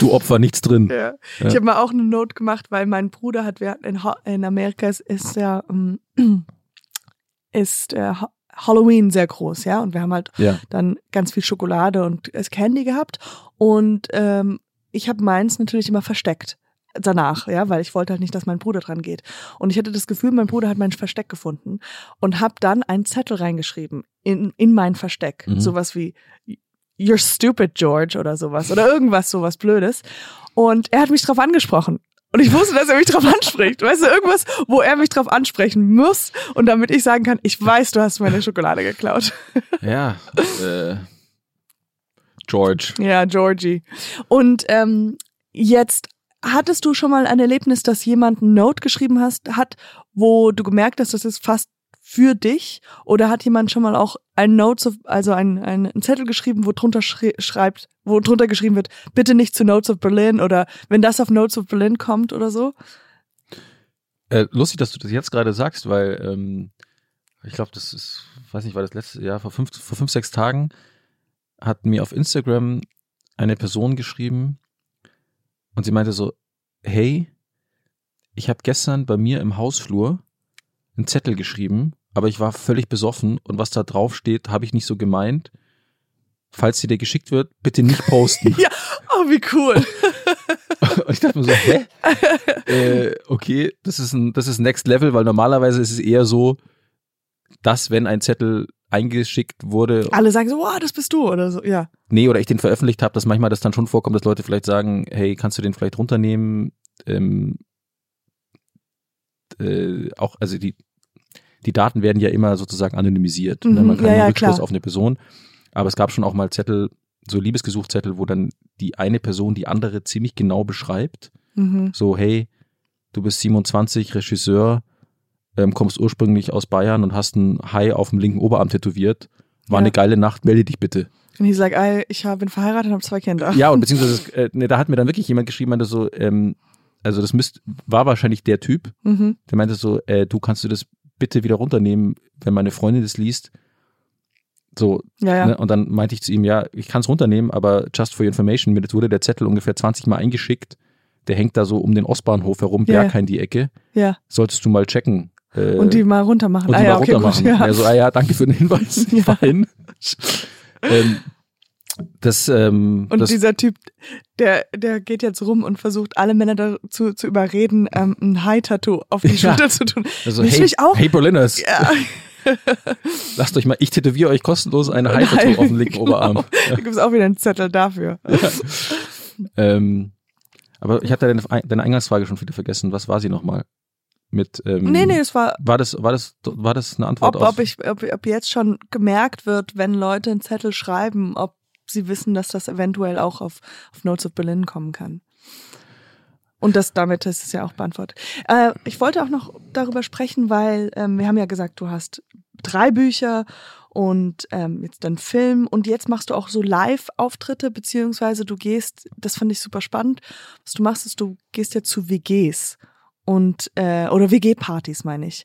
du Opfer, nichts drin. Ja. Ja. Ich habe mal auch eine Note gemacht, weil mein Bruder hat, wir hatten in, Ha- in Amerika ist, ist ja ähm, ist äh, Ha- Halloween sehr groß, ja, und wir haben halt Ja. dann ganz viel Schokolade und äh, Candy gehabt und ähm, ich habe meins natürlich immer versteckt danach, ja, weil ich wollte halt nicht, dass mein Bruder dran geht. Und ich hatte das Gefühl, mein Bruder hat mein Versteck gefunden und habe dann einen Zettel reingeschrieben in, in mein Versteck. Mhm. Sowas wie You're stupid, George oder sowas. Oder irgendwas, sowas Blödes. Und er hat mich drauf angesprochen. Und ich wusste, dass er mich drauf anspricht. Weißt du, irgendwas, wo er mich drauf ansprechen muss und damit ich sagen kann, ich weiß, du hast meine Schokolade geklaut. Ja. Äh, George. Ja, Georgie. Und ähm, jetzt hattest du schon mal ein Erlebnis, dass jemand ein Note geschrieben hast, hat, wo du gemerkt hast, das ist fast für dich? Oder hat jemand schon mal auch ein Notes, of, also ein, ein, ein Zettel geschrieben, wo drunter schri schreibt, wo drunter geschrieben wird, bitte nicht zu Notes of Berlin oder wenn das auf Notes of Berlin kommt oder so? Äh, lustig, dass du das jetzt gerade sagst, weil ähm, ich glaube, das ist, weiß nicht, war das letzte Jahr, vor fünf, vor fünf, sechs Tagen hat mir auf Instagram eine Person geschrieben und sie meinte so, hey, ich habe gestern bei mir im Hausflur einen Zettel geschrieben, aber ich war völlig besoffen und was da drauf steht, habe ich nicht so gemeint. Falls sie dir geschickt wird, bitte nicht posten. ja, oh, wie cool. und ich dachte mir so, hä? äh, okay, das ist ein, das ist Next Level, weil normalerweise ist es eher so, dass wenn ein Zettel eingeschickt wurde. Alle sagen so, wow, das bist du oder so, ja. Nee, oder ich den veröffentlicht habe, dass manchmal das dann schon vorkommt, dass Leute vielleicht sagen, hey, kannst du den vielleicht runternehmen? Ähm, äh, auch, also die, die Daten werden ja immer sozusagen anonymisiert. Ne? Mhm, Man kann ja, ja, ja, Rückschluss klar. auf eine Person. Aber es gab schon auch mal Zettel, so Liebesgesuchzettel, wo dann die eine Person die andere ziemlich genau beschreibt. Mhm. So, hey, du bist 27, Regisseur, ähm, kommst ursprünglich aus Bayern und hast ein Hai auf dem linken Oberarm tätowiert. War Ja. eine geile Nacht, melde dich bitte. Und ich sag, ey, ich bin verheiratet und habe zwei Kinder. Ja, und beziehungsweise, äh, ne, da hat mir dann wirklich jemand geschrieben, meinte so, ähm, also das müsst, war wahrscheinlich der Typ, Mhm. der meinte so, äh, du kannst du das bitte wieder runternehmen, wenn meine Freundin das liest. So, Ja, ja. Ne? Und dann meinte ich zu ihm, ja, ich kann es runternehmen, aber just for your information, mir wurde der Zettel ungefähr 20 Mal eingeschickt. Der hängt da so um den Ostbahnhof herum, Ja, ja. Berghain die Ecke. ja. Solltest du mal checken. Äh, Und die mal runter machen. und ah, die ja, mal okay, runter gut, machen. ja. Ja. so, ah ja, danke für den Hinweis. Ja. Fein. ähm, das, ähm, Und das, dieser Typ, der, der geht jetzt rum und versucht, alle Männer dazu zu überreden, ähm, ein High-Tattoo auf die Ja. Schulter zu tun. also, hey, mich auch? hey Berliners, Ja, lasst euch mal, ich tätowiere euch kostenlos eine Ein High-Tattoo High- auf dem linken genau. Oberarm. da gibt's auch wieder einen Zettel dafür. Ähm, aber ich hatte deine, deine Eingangsfrage schon wieder vergessen. Was war sie nochmal? Mit, ähm, Nee, nee, es war, War das, war das, war das eine Antwort ob, auf? ob, ich, ob, ob jetzt schon gemerkt wird, wenn Leute einen Zettel schreiben, ob sie wissen, dass das eventuell auch auf, auf Notes of Berlin kommen kann. Und das damit ist es ja auch beantwortet. Äh, ich wollte auch noch darüber sprechen, weil ähm, wir haben ja gesagt, du hast drei Bücher und ähm, jetzt dann Film und jetzt machst du auch so Live-Auftritte, beziehungsweise du gehst, das fand ich super spannend, was du machst, ist, du gehst ja zu WGs und äh, oder WG-Partys, meine ich.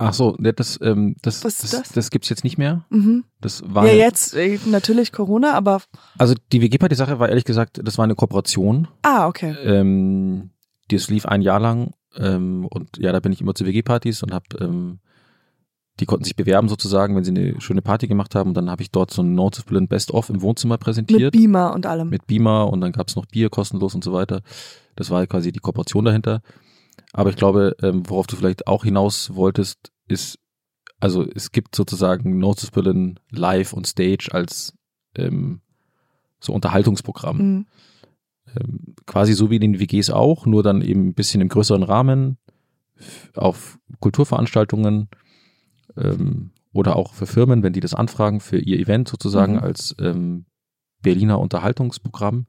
Ach so, ne, das, ähm, das, das, das? das gibt's jetzt nicht mehr. Mhm. Das war Ja, jetzt äh, natürlich Corona, aber Also die WG-Party-Sache war ehrlich gesagt, das war eine Kooperation. ah, okay. Ähm, das lief ein Jahr lang ähm, und ja, da bin ich immer zu WG-Partys und habe, ähm, die konnten sich bewerben sozusagen, wenn sie eine schöne Party gemacht haben und dann habe ich dort so ein Berlin Best of im Wohnzimmer Mit präsentiert. Beamer und allem. mit Beamer und dann gab's noch Bier kostenlos und so weiter. Das war quasi die Kooperation dahinter. Aber ich glaube, ähm, worauf du vielleicht auch hinaus wolltest, ist, also es gibt sozusagen of Berlin live und Stage als ähm, so Unterhaltungsprogramm. Mhm. Ähm, quasi so wie in den WGs auch, nur dann eben ein bisschen im größeren Rahmen auf Kulturveranstaltungen ähm, oder auch für Firmen, wenn die das anfragen, für ihr Event sozusagen Mhm. als ähm, Berliner Unterhaltungsprogramm.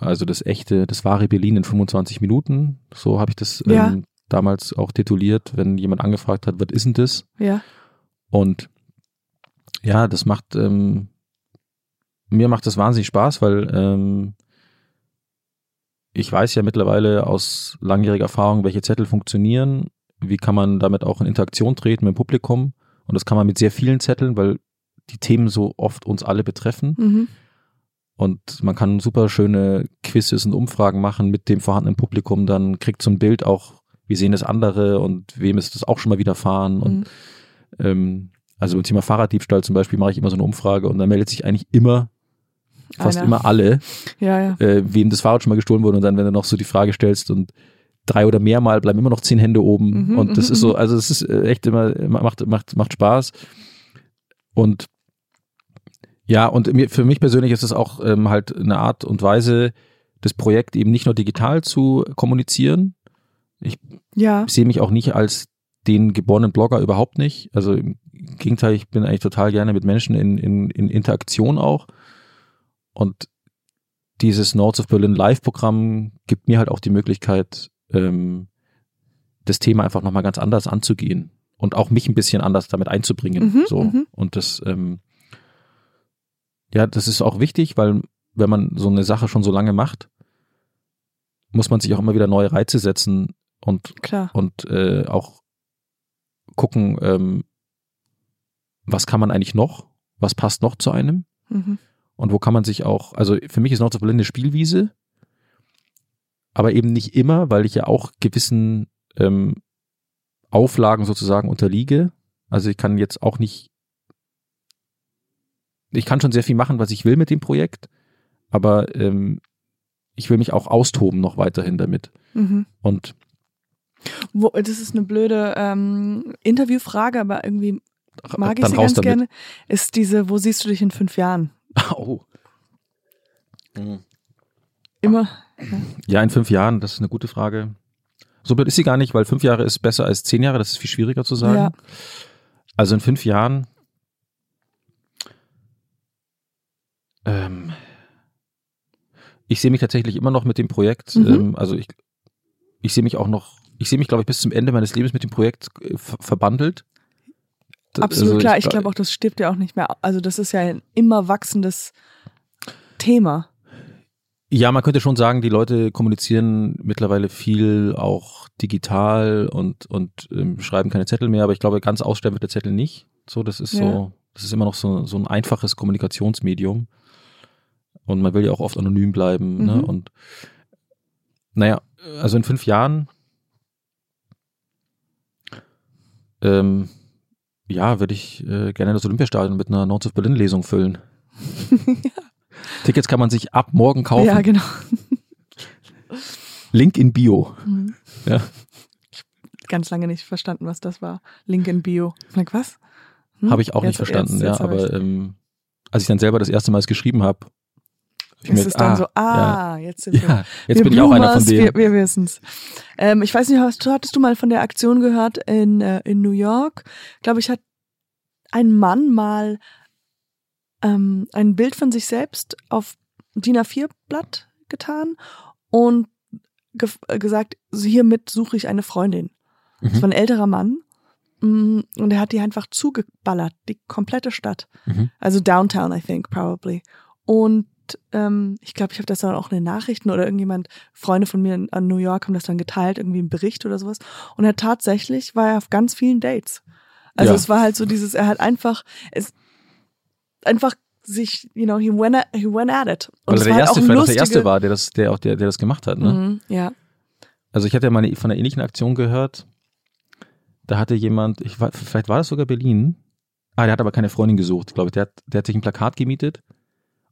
Also das echte, das wahre Berlin in 25 Minuten. So habe ich das Ja. ähm, damals auch tituliert, wenn jemand angefragt hat, was ist denn das? Ja. Und ja, das macht, ähm, mir macht das wahnsinnig Spaß, weil ähm, ich weiß ja mittlerweile aus langjähriger Erfahrung, welche Zettel funktionieren, wie kann man damit auch in Interaktion treten mit dem Publikum. Und das kann man mit sehr vielen Zetteln, weil die Themen so oft uns alle betreffen. Mhm. Und man kann super schöne Quizzes und Umfragen machen mit dem vorhandenen Publikum. Dann kriegt so ein Bild auch, wie sehen das andere und wem ist das auch schon mal widerfahren. Und Mhm. ähm, also beim Thema Fahrraddiebstahl zum Beispiel mache ich immer so eine Umfrage und da meldet sich eigentlich immer, fast Einer. immer alle, Ja, ja. äh, wem das Fahrrad schon mal gestohlen wurde. Und dann, wenn du noch so die Frage stellst und drei oder mehrmal bleiben immer noch zehn Hände oben. Mhm, und das mhm, ist so, mhm. also es ist äh, echt immer, macht, macht, macht Spaß. Und ja, und für mich persönlich ist es auch ähm, halt eine Art und Weise, das Projekt eben nicht nur digital zu kommunizieren. Ja. Ich sehe mich auch nicht als den geborenen Blogger überhaupt nicht. Also im Gegenteil, ich bin eigentlich total gerne mit Menschen in, in, in Interaktion auch. und dieses Notes of Berlin Live-Programm gibt mir halt auch die Möglichkeit, ähm, das Thema einfach nochmal ganz anders anzugehen und auch mich ein bisschen anders damit einzubringen. Mhm, so. mhm. Und das, ähm, ja, das ist auch wichtig, weil wenn man so eine Sache schon so lange macht, muss man sich auch immer wieder neue Reize setzen und, Klar. und äh, auch gucken, ähm, was kann man eigentlich noch, was passt noch zu einem Mhm. und wo kann man sich auch, also für mich ist of Berlin eine Spielwiese, aber eben nicht immer, weil ich ja auch gewissen ähm, Auflagen sozusagen unterliege. Also ich kann jetzt auch nicht, ich kann schon sehr viel machen, was ich will mit dem Projekt, aber ähm, ich will mich auch austoben noch weiterhin damit. Mhm. Und Wo, das ist eine blöde ähm, Interviewfrage, aber irgendwie mag ich sie ganz damit. gerne. Ist diese, wo siehst du dich in fünf Jahren? Oh. Mhm. Immer. Ja, in fünf Jahren, das ist eine gute Frage. So blöd ist sie gar nicht, weil fünf Jahre ist besser als zehn Jahre, das ist viel schwieriger zu sagen. Ja. Also in fünf Jahren. Ähm, ich sehe mich tatsächlich immer noch mit dem Projekt, Mhm. ähm, also ich, ich sehe mich auch noch, ich sehe mich, glaube ich, bis zum Ende meines Lebens mit dem Projekt äh, ver verbandelt. Absolut also klar. Ich gla- glaube auch, das stirbt ja auch nicht mehr. Also das ist ja ein immer wachsendes Thema. Ja, man könnte schon sagen, die Leute kommunizieren mittlerweile viel auch digital und, und ähm, schreiben keine Zettel mehr, aber ich glaube, ganz aussterben wird der Zettel nicht. So, das ist Ja. so, das ist immer noch so, so ein einfaches Kommunikationsmedium. Und man will ja auch oft anonym bleiben. Ne? Mhm. Und naja, also in fünf Jahren ähm, ja, würde ich äh, gerne das Olympiastadion mit einer Notes of Berlin Lesung füllen. Tickets kann man sich ab morgen kaufen. Ja, genau. Link in Bio. Mhm. Ja. Ganz lange nicht verstanden, was das war. Link in Bio. Ich Like, was? Hm? Habe ich auch nicht Jetzt- verstanden, jetzt- ja. jetzt Aber ähm, als ich dann selber das erste Mal es geschrieben habe, ist mir es gedacht, dann ah, so, ah, jetzt sind ja, wir. ja, jetzt wir bin ich auch einer von denen. Wir, wir wissen's. Ähm, ich weiß nicht, hast, hattest du mal von der Aktion gehört in, äh, in New York? Glaube ich, hat ein Mann mal ähm, ein Bild von sich selbst auf DIN A4-Blatt getan und ge äh, gesagt, hiermit suche ich eine Freundin. Das Mhm. war ein älterer Mann. Mm, Und er hat die einfach zugeballert, die komplette Stadt. Mhm. Also downtown, I think, probably. Und ähm, ich glaube, ich habe das dann auch in den Nachrichten oder irgendjemand, Freunde von mir in, an New York haben das dann geteilt, irgendwie im Bericht oder sowas. Und er tatsächlich war er auf ganz vielen Dates. Also Ja. es war halt so dieses, er hat einfach, es einfach sich, you know, he went at, he went at it. Und Weil es er der halt erste, auch vielleicht auch der lustige- erste war, der das, der auch der, der das gemacht hat. Ne? Mhm, ja. Also ich hatte ja mal von einer ähnlichen Aktion gehört. Da hatte jemand, ich war, vielleicht war das sogar Berlin. Ah, der hat aber keine Freundin gesucht, glaube ich. Der hat, der hat sich ein Plakat gemietet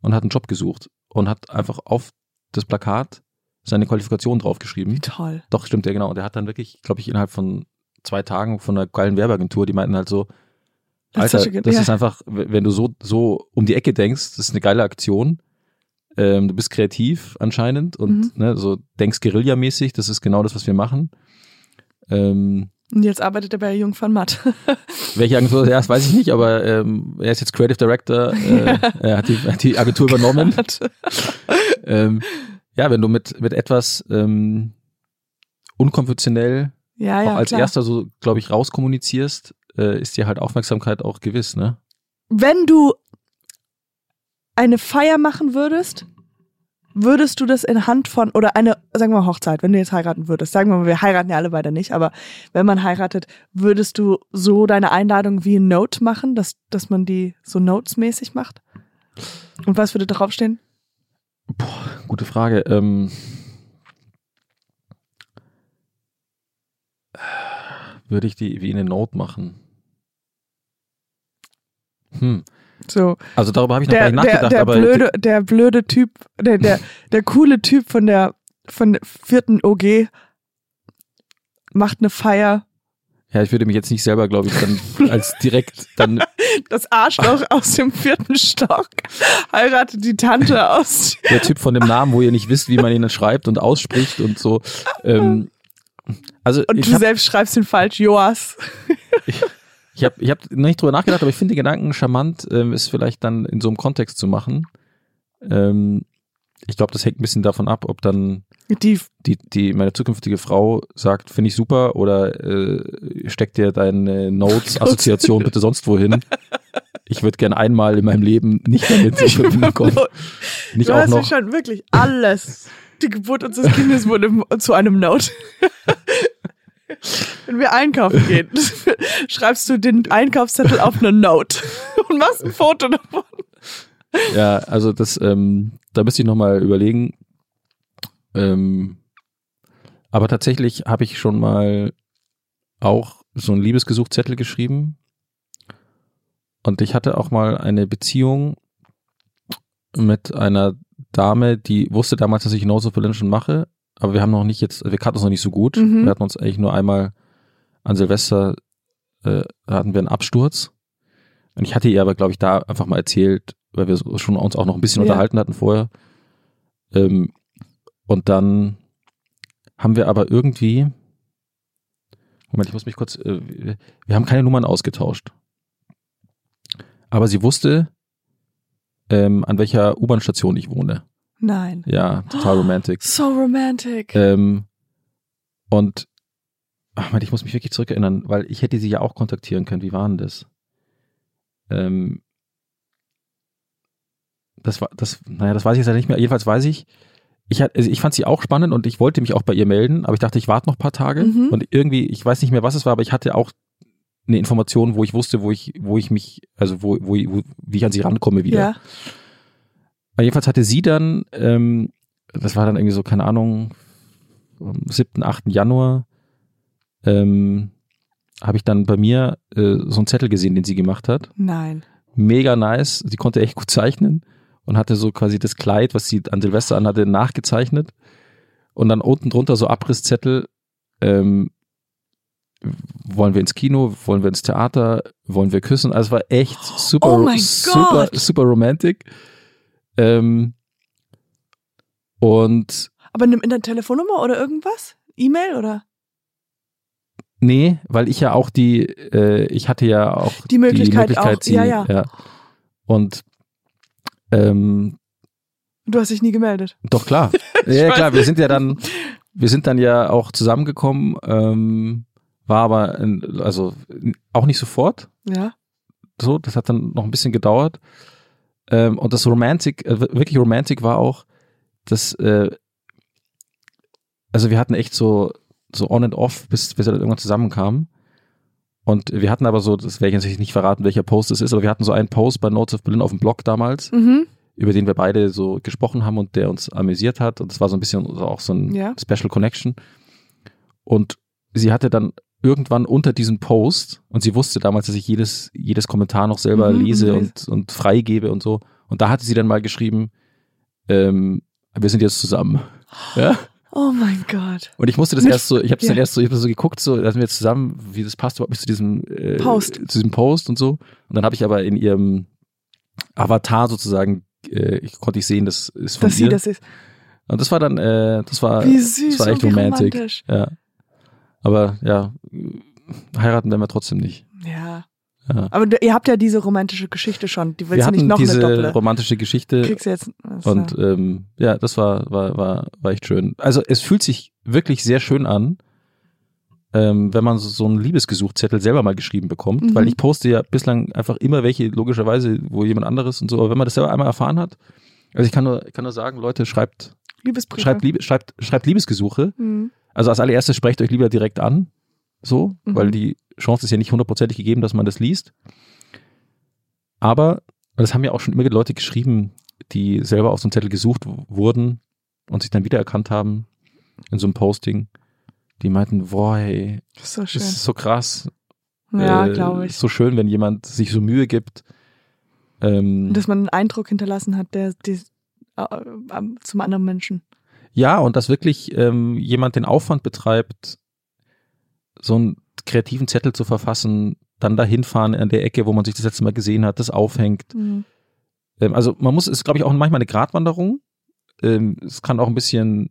und hat einen Job gesucht und hat einfach auf das Plakat seine Qualifikation draufgeschrieben. Wie toll. Doch, stimmt, ja, genau. Und der hat dann wirklich, glaube ich, innerhalb von zwei Tagen von einer geilen Werbeagentur, die meinten halt so, Das ist Alter, das ja. ist einfach, wenn du so, so um die Ecke denkst, das ist eine geile Aktion. Ähm, du bist kreativ anscheinend und Mhm. ne, so denkst Guerilla-mäßig, das ist genau das, was wir machen. Ähm, Und jetzt arbeitet er bei Jung von Matt. welche Agentur, das weiß ich nicht, aber ähm, er ist jetzt Creative Director, äh, er hat die, hat die Agentur übernommen. ähm, ja, wenn du mit, mit etwas ähm, unkonventionell ja, ja, auch als klar. erster so, glaube ich, rauskommunizierst, äh, ist dir halt Aufmerksamkeit auch gewiss, ne? wenn du eine Feier machen würdest, würdest du das in Hand von, oder eine, sagen wir mal Hochzeit, wenn du jetzt heiraten würdest, sagen wir mal, wir heiraten ja alle beide nicht, aber wenn man heiratet, würdest du so deine Einladung wie ein Note machen, dass, dass man die so Notes-mäßig macht? Und was würde draufstehen? Gute Frage. Ähm, würde ich die wie eine Note machen? Hm. So, Also darüber habe ich noch der, gar nicht der, nachgedacht, der aber blöde, der blöde Typ, der, der, der coole Typ von der, von der vierten OG macht eine Feier ja, ich würde mich jetzt nicht selber, glaube ich, dann als direkt dann Das Arschloch aus dem vierten Stock heiratet die Tante aus. der Typ von dem Namen, wo ihr nicht wisst, wie man ihn schreibt und ausspricht und so. Ähm, also Und du selbst schreibst ihn falsch, Joas. ich hab, ich hab nicht drüber nachgedacht, aber ich finde den Gedanken charmant, ähm, ist vielleicht dann in so einem Kontext zu machen. Ähm, ich glaube, das hängt ein bisschen davon ab, ob dann Die, die, die meine zukünftige Frau sagt, finde ich super, oder äh, steck dir deine Notes-Assoziation bitte sonst wohin. Ich würde gern einmal in meinem Leben nicht damit in Verbindung kommen. Nicht du auch hast noch. schon wirklich alles. Die Geburt unseres Kindes wurde zu einem Note. Wenn wir einkaufen gehen, schreibst du den Einkaufszettel auf eine Note und machst ein Foto davon. Ja, also das, ähm, da müsste ich nochmal überlegen. Ähm, aber tatsächlich habe ich schon mal auch so einen Liebesgesuchzettel geschrieben. Und ich hatte auch mal eine Beziehung mit einer Dame, die wusste damals, dass ich Nose of Berlin schon mache, aber wir haben noch nicht jetzt, wir kannten uns noch nicht so gut. Mhm. Wir hatten uns eigentlich nur einmal an Silvester, äh, hatten wir einen Absturz. Und ich hatte ihr aber, glaube ich, da einfach mal erzählt, weil wir schon uns auch noch ein bisschen Ja. unterhalten hatten vorher. Ähm, und dann haben wir aber irgendwie, Moment, ich muss mich kurz, äh, wir- wir haben keine Nummern ausgetauscht. Aber sie wusste, ähm, an welcher U-Bahn-Station ich wohne. Nein. Ja, total romantic. So romantic. Ähm, und ach Mann, ich muss mich wirklich zurückerinnern, weil ich hätte sie ja auch kontaktieren können. Wie war denn das? Ähm, das war, das, naja, das weiß ich jetzt nicht mehr. Jedenfalls weiß ich, ich, hat- also ich fand sie auch spannend und ich wollte mich auch bei ihr melden, aber ich dachte, ich warte noch ein paar Tage Mhm. und irgendwie, ich weiß nicht mehr, was es war, aber ich hatte auch eine Information, wo ich wusste, wo ich, wo ich mich, also wo, wo, wo wie ich an sie rankomme wieder. ja. Aber jedenfalls hatte sie dann, ähm, das war dann irgendwie so, keine Ahnung, am 7., 8. Januar, ähm, habe ich dann bei mir äh, so einen Zettel gesehen, den sie gemacht hat. Nein. Mega nice. Sie konnte echt gut zeichnen und hatte so quasi das Kleid, was sie an Silvester anhatte, nachgezeichnet. Und dann unten drunter so Abrisszettel, ähm, wollen wir ins Kino, wollen wir ins Theater, wollen wir küssen. Also es war echt super, Oh super, super romantic. Ähm, und Aber nimm in der Telefonnummer oder irgendwas? E-Mail oder? nee, weil ich ja auch die, äh, ich hatte ja auch Die Möglichkeit auch, sie, ja, ja. Und ähm, Du hast dich nie gemeldet. Doch klar. ja, klar, wir sind ja dann, wir sind dann ja auch zusammengekommen, ähm, war aber in, also auch nicht sofort. Ja. So, das hat dann noch ein bisschen gedauert. Ähm, und das Romantik, äh, wirklich Romantik war auch, dass, äh, also wir hatten echt so, so on and off, bis, bis wir dann irgendwann zusammenkamen. Und wir hatten aber so, das werde ich natürlich nicht verraten, welcher Post es ist, aber wir hatten so einen Post bei Notes of Berlin auf dem Blog damals, Mhm. über den wir beide so gesprochen haben und der uns amüsiert hat. Und das war so ein bisschen auch so ein Ja. Special Connection. Und sie hatte dann irgendwann unter diesem Post, und sie wusste damals, dass ich jedes, jedes Kommentar noch selber Mhm, lese mhm. und, und freigebe und so. Und da hatte sie dann mal geschrieben, ähm, wir sind jetzt zusammen. Ja? Oh mein Gott. Und ich musste das Mit- erst so, ich habe es ja. dann erst so, ich hab das so geguckt, so, da sind wir jetzt zusammen, wie das passt überhaupt nicht zu diesem äh, Post. zu diesem Post und so. Und dann habe ich aber in ihrem Avatar sozusagen, äh, ich konnte ich sehen, das ist von Dass sie ihr. das ist. und das war dann, äh, das war, Wie süß das war echt und romantisch. Ja. Aber ja, heiraten werden wir trotzdem nicht. Ja. Ja. Aber ihr habt ja diese romantische Geschichte schon. Die Wir willst du nicht noch eine diese Doppel. romantische Geschichte Kriegst du jetzt. und ja. ähm, ja, das war, war, war, war echt schön. Also es fühlt sich wirklich sehr schön an, ähm, wenn man so, so einen Liebesgesuchzettel selber mal geschrieben bekommt, Mhm. weil ich poste ja bislang einfach immer welche, logischerweise, wo jemand anderes und so, aber wenn man das selber einmal erfahren hat, also ich kann nur, ich kann nur sagen, Leute, schreibt, Liebesbriefe. schreibt, Liebe, schreibt, schreibt Liebesgesuche. Mhm. Also als allererstes sprecht euch lieber direkt an, so, Mhm. weil die Chance ist ja nicht hundertprozentig gegeben, dass man das liest. Aber, das haben ja auch schon immer Leute geschrieben, die selber auf so einem Zettel gesucht wurden und sich dann wiedererkannt haben in so einem Posting. Die meinten, boah, hey, So das schön. ist so krass. Ja, Äh, glaube ist ich. So schön, wenn jemand sich so Mühe gibt. Ähm, Dass man einen Eindruck hinterlassen hat, der die, äh, äh, zum anderen Menschen. Ja, und dass wirklich ähm, jemand den Aufwand betreibt, so einen kreativen Zettel zu verfassen, dann dahin fahren an der Ecke, wo man sich das letzte Mal gesehen hat, das aufhängt. Mhm. Ähm, also man muss, es ist glaube ich auch manchmal eine Gratwanderung. Ähm, es kann auch ein bisschen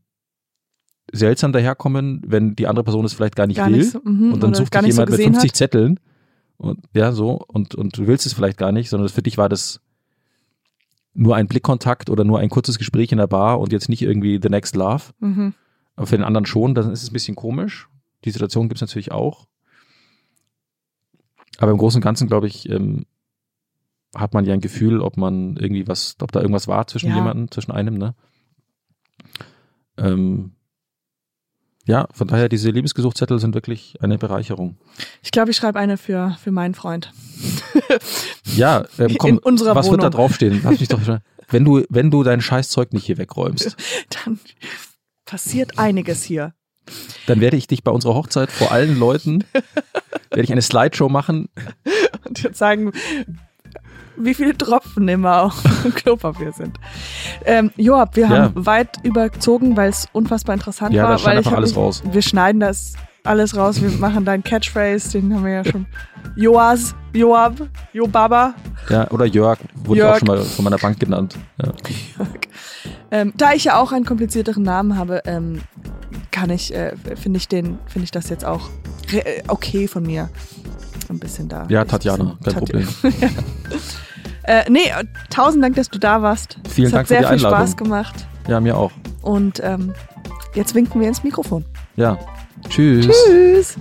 seltsam daherkommen, wenn die andere Person es vielleicht gar nicht Gar will. nicht so, mhm, und dann sucht dich nicht so jemand mit gesehen 50 hat. Zetteln. Und ja, so, und, und du willst es vielleicht gar nicht, sondern für dich war das nur ein Blickkontakt oder nur ein kurzes Gespräch in der Bar und jetzt nicht irgendwie the next love. Mhm. Aber für den anderen schon, dann ist es ein bisschen komisch. Die Situation gibt es natürlich auch. Aber im Großen und Ganzen, glaube ich, ähm, hat man ja ein Gefühl, ob man irgendwie was, ob da irgendwas war zwischen Ja. jemandem, zwischen einem, ne? Ähm, ja, von daher, diese Liebesgesuchszettel sind wirklich eine Bereicherung. Ich glaube, ich schreibe eine für, für meinen Freund. Ja, ähm, komm, In unserer was wird da Wohnung. draufstehen? Lass mich doch schon, wenn du, wenn du dein Scheißzeug nicht hier wegräumst, Dann passiert einiges hier. dann werde ich dich bei unserer Hochzeit vor allen Leuten, werde ich eine Slideshow machen. Und jetzt sagen, wie viele Tropfen immer auf dem Klopapier sind. Ähm, Joab, wir Ja. haben weit überzogen, weil es unfassbar interessant Ja, war. weil hab alles mich- raus. Wir schneiden das alles raus. Wir machen deinen Catchphrase, den haben wir ja schon. Joas, Joab, Jobaba. Ja, oder Jörg, wurde Jörg. auch schon mal von meiner Bank genannt. Ja. Ähm, da ich ja auch einen komplizierteren Namen habe, ähm, kann ich, äh, finde ich den, finde ich das jetzt auch äh, okay von mir. Ein bisschen da. Ja, Ich- Tatjana, kein Tatja- Problem. Äh, nee, tausend Dank, dass du da warst. Vielen es Dank hat für sehr die viel Einladung. Spaß gemacht. Ja, mir auch. Und ähm, jetzt winken wir ins Mikrofon. Ja. Tschüss. Tschüss.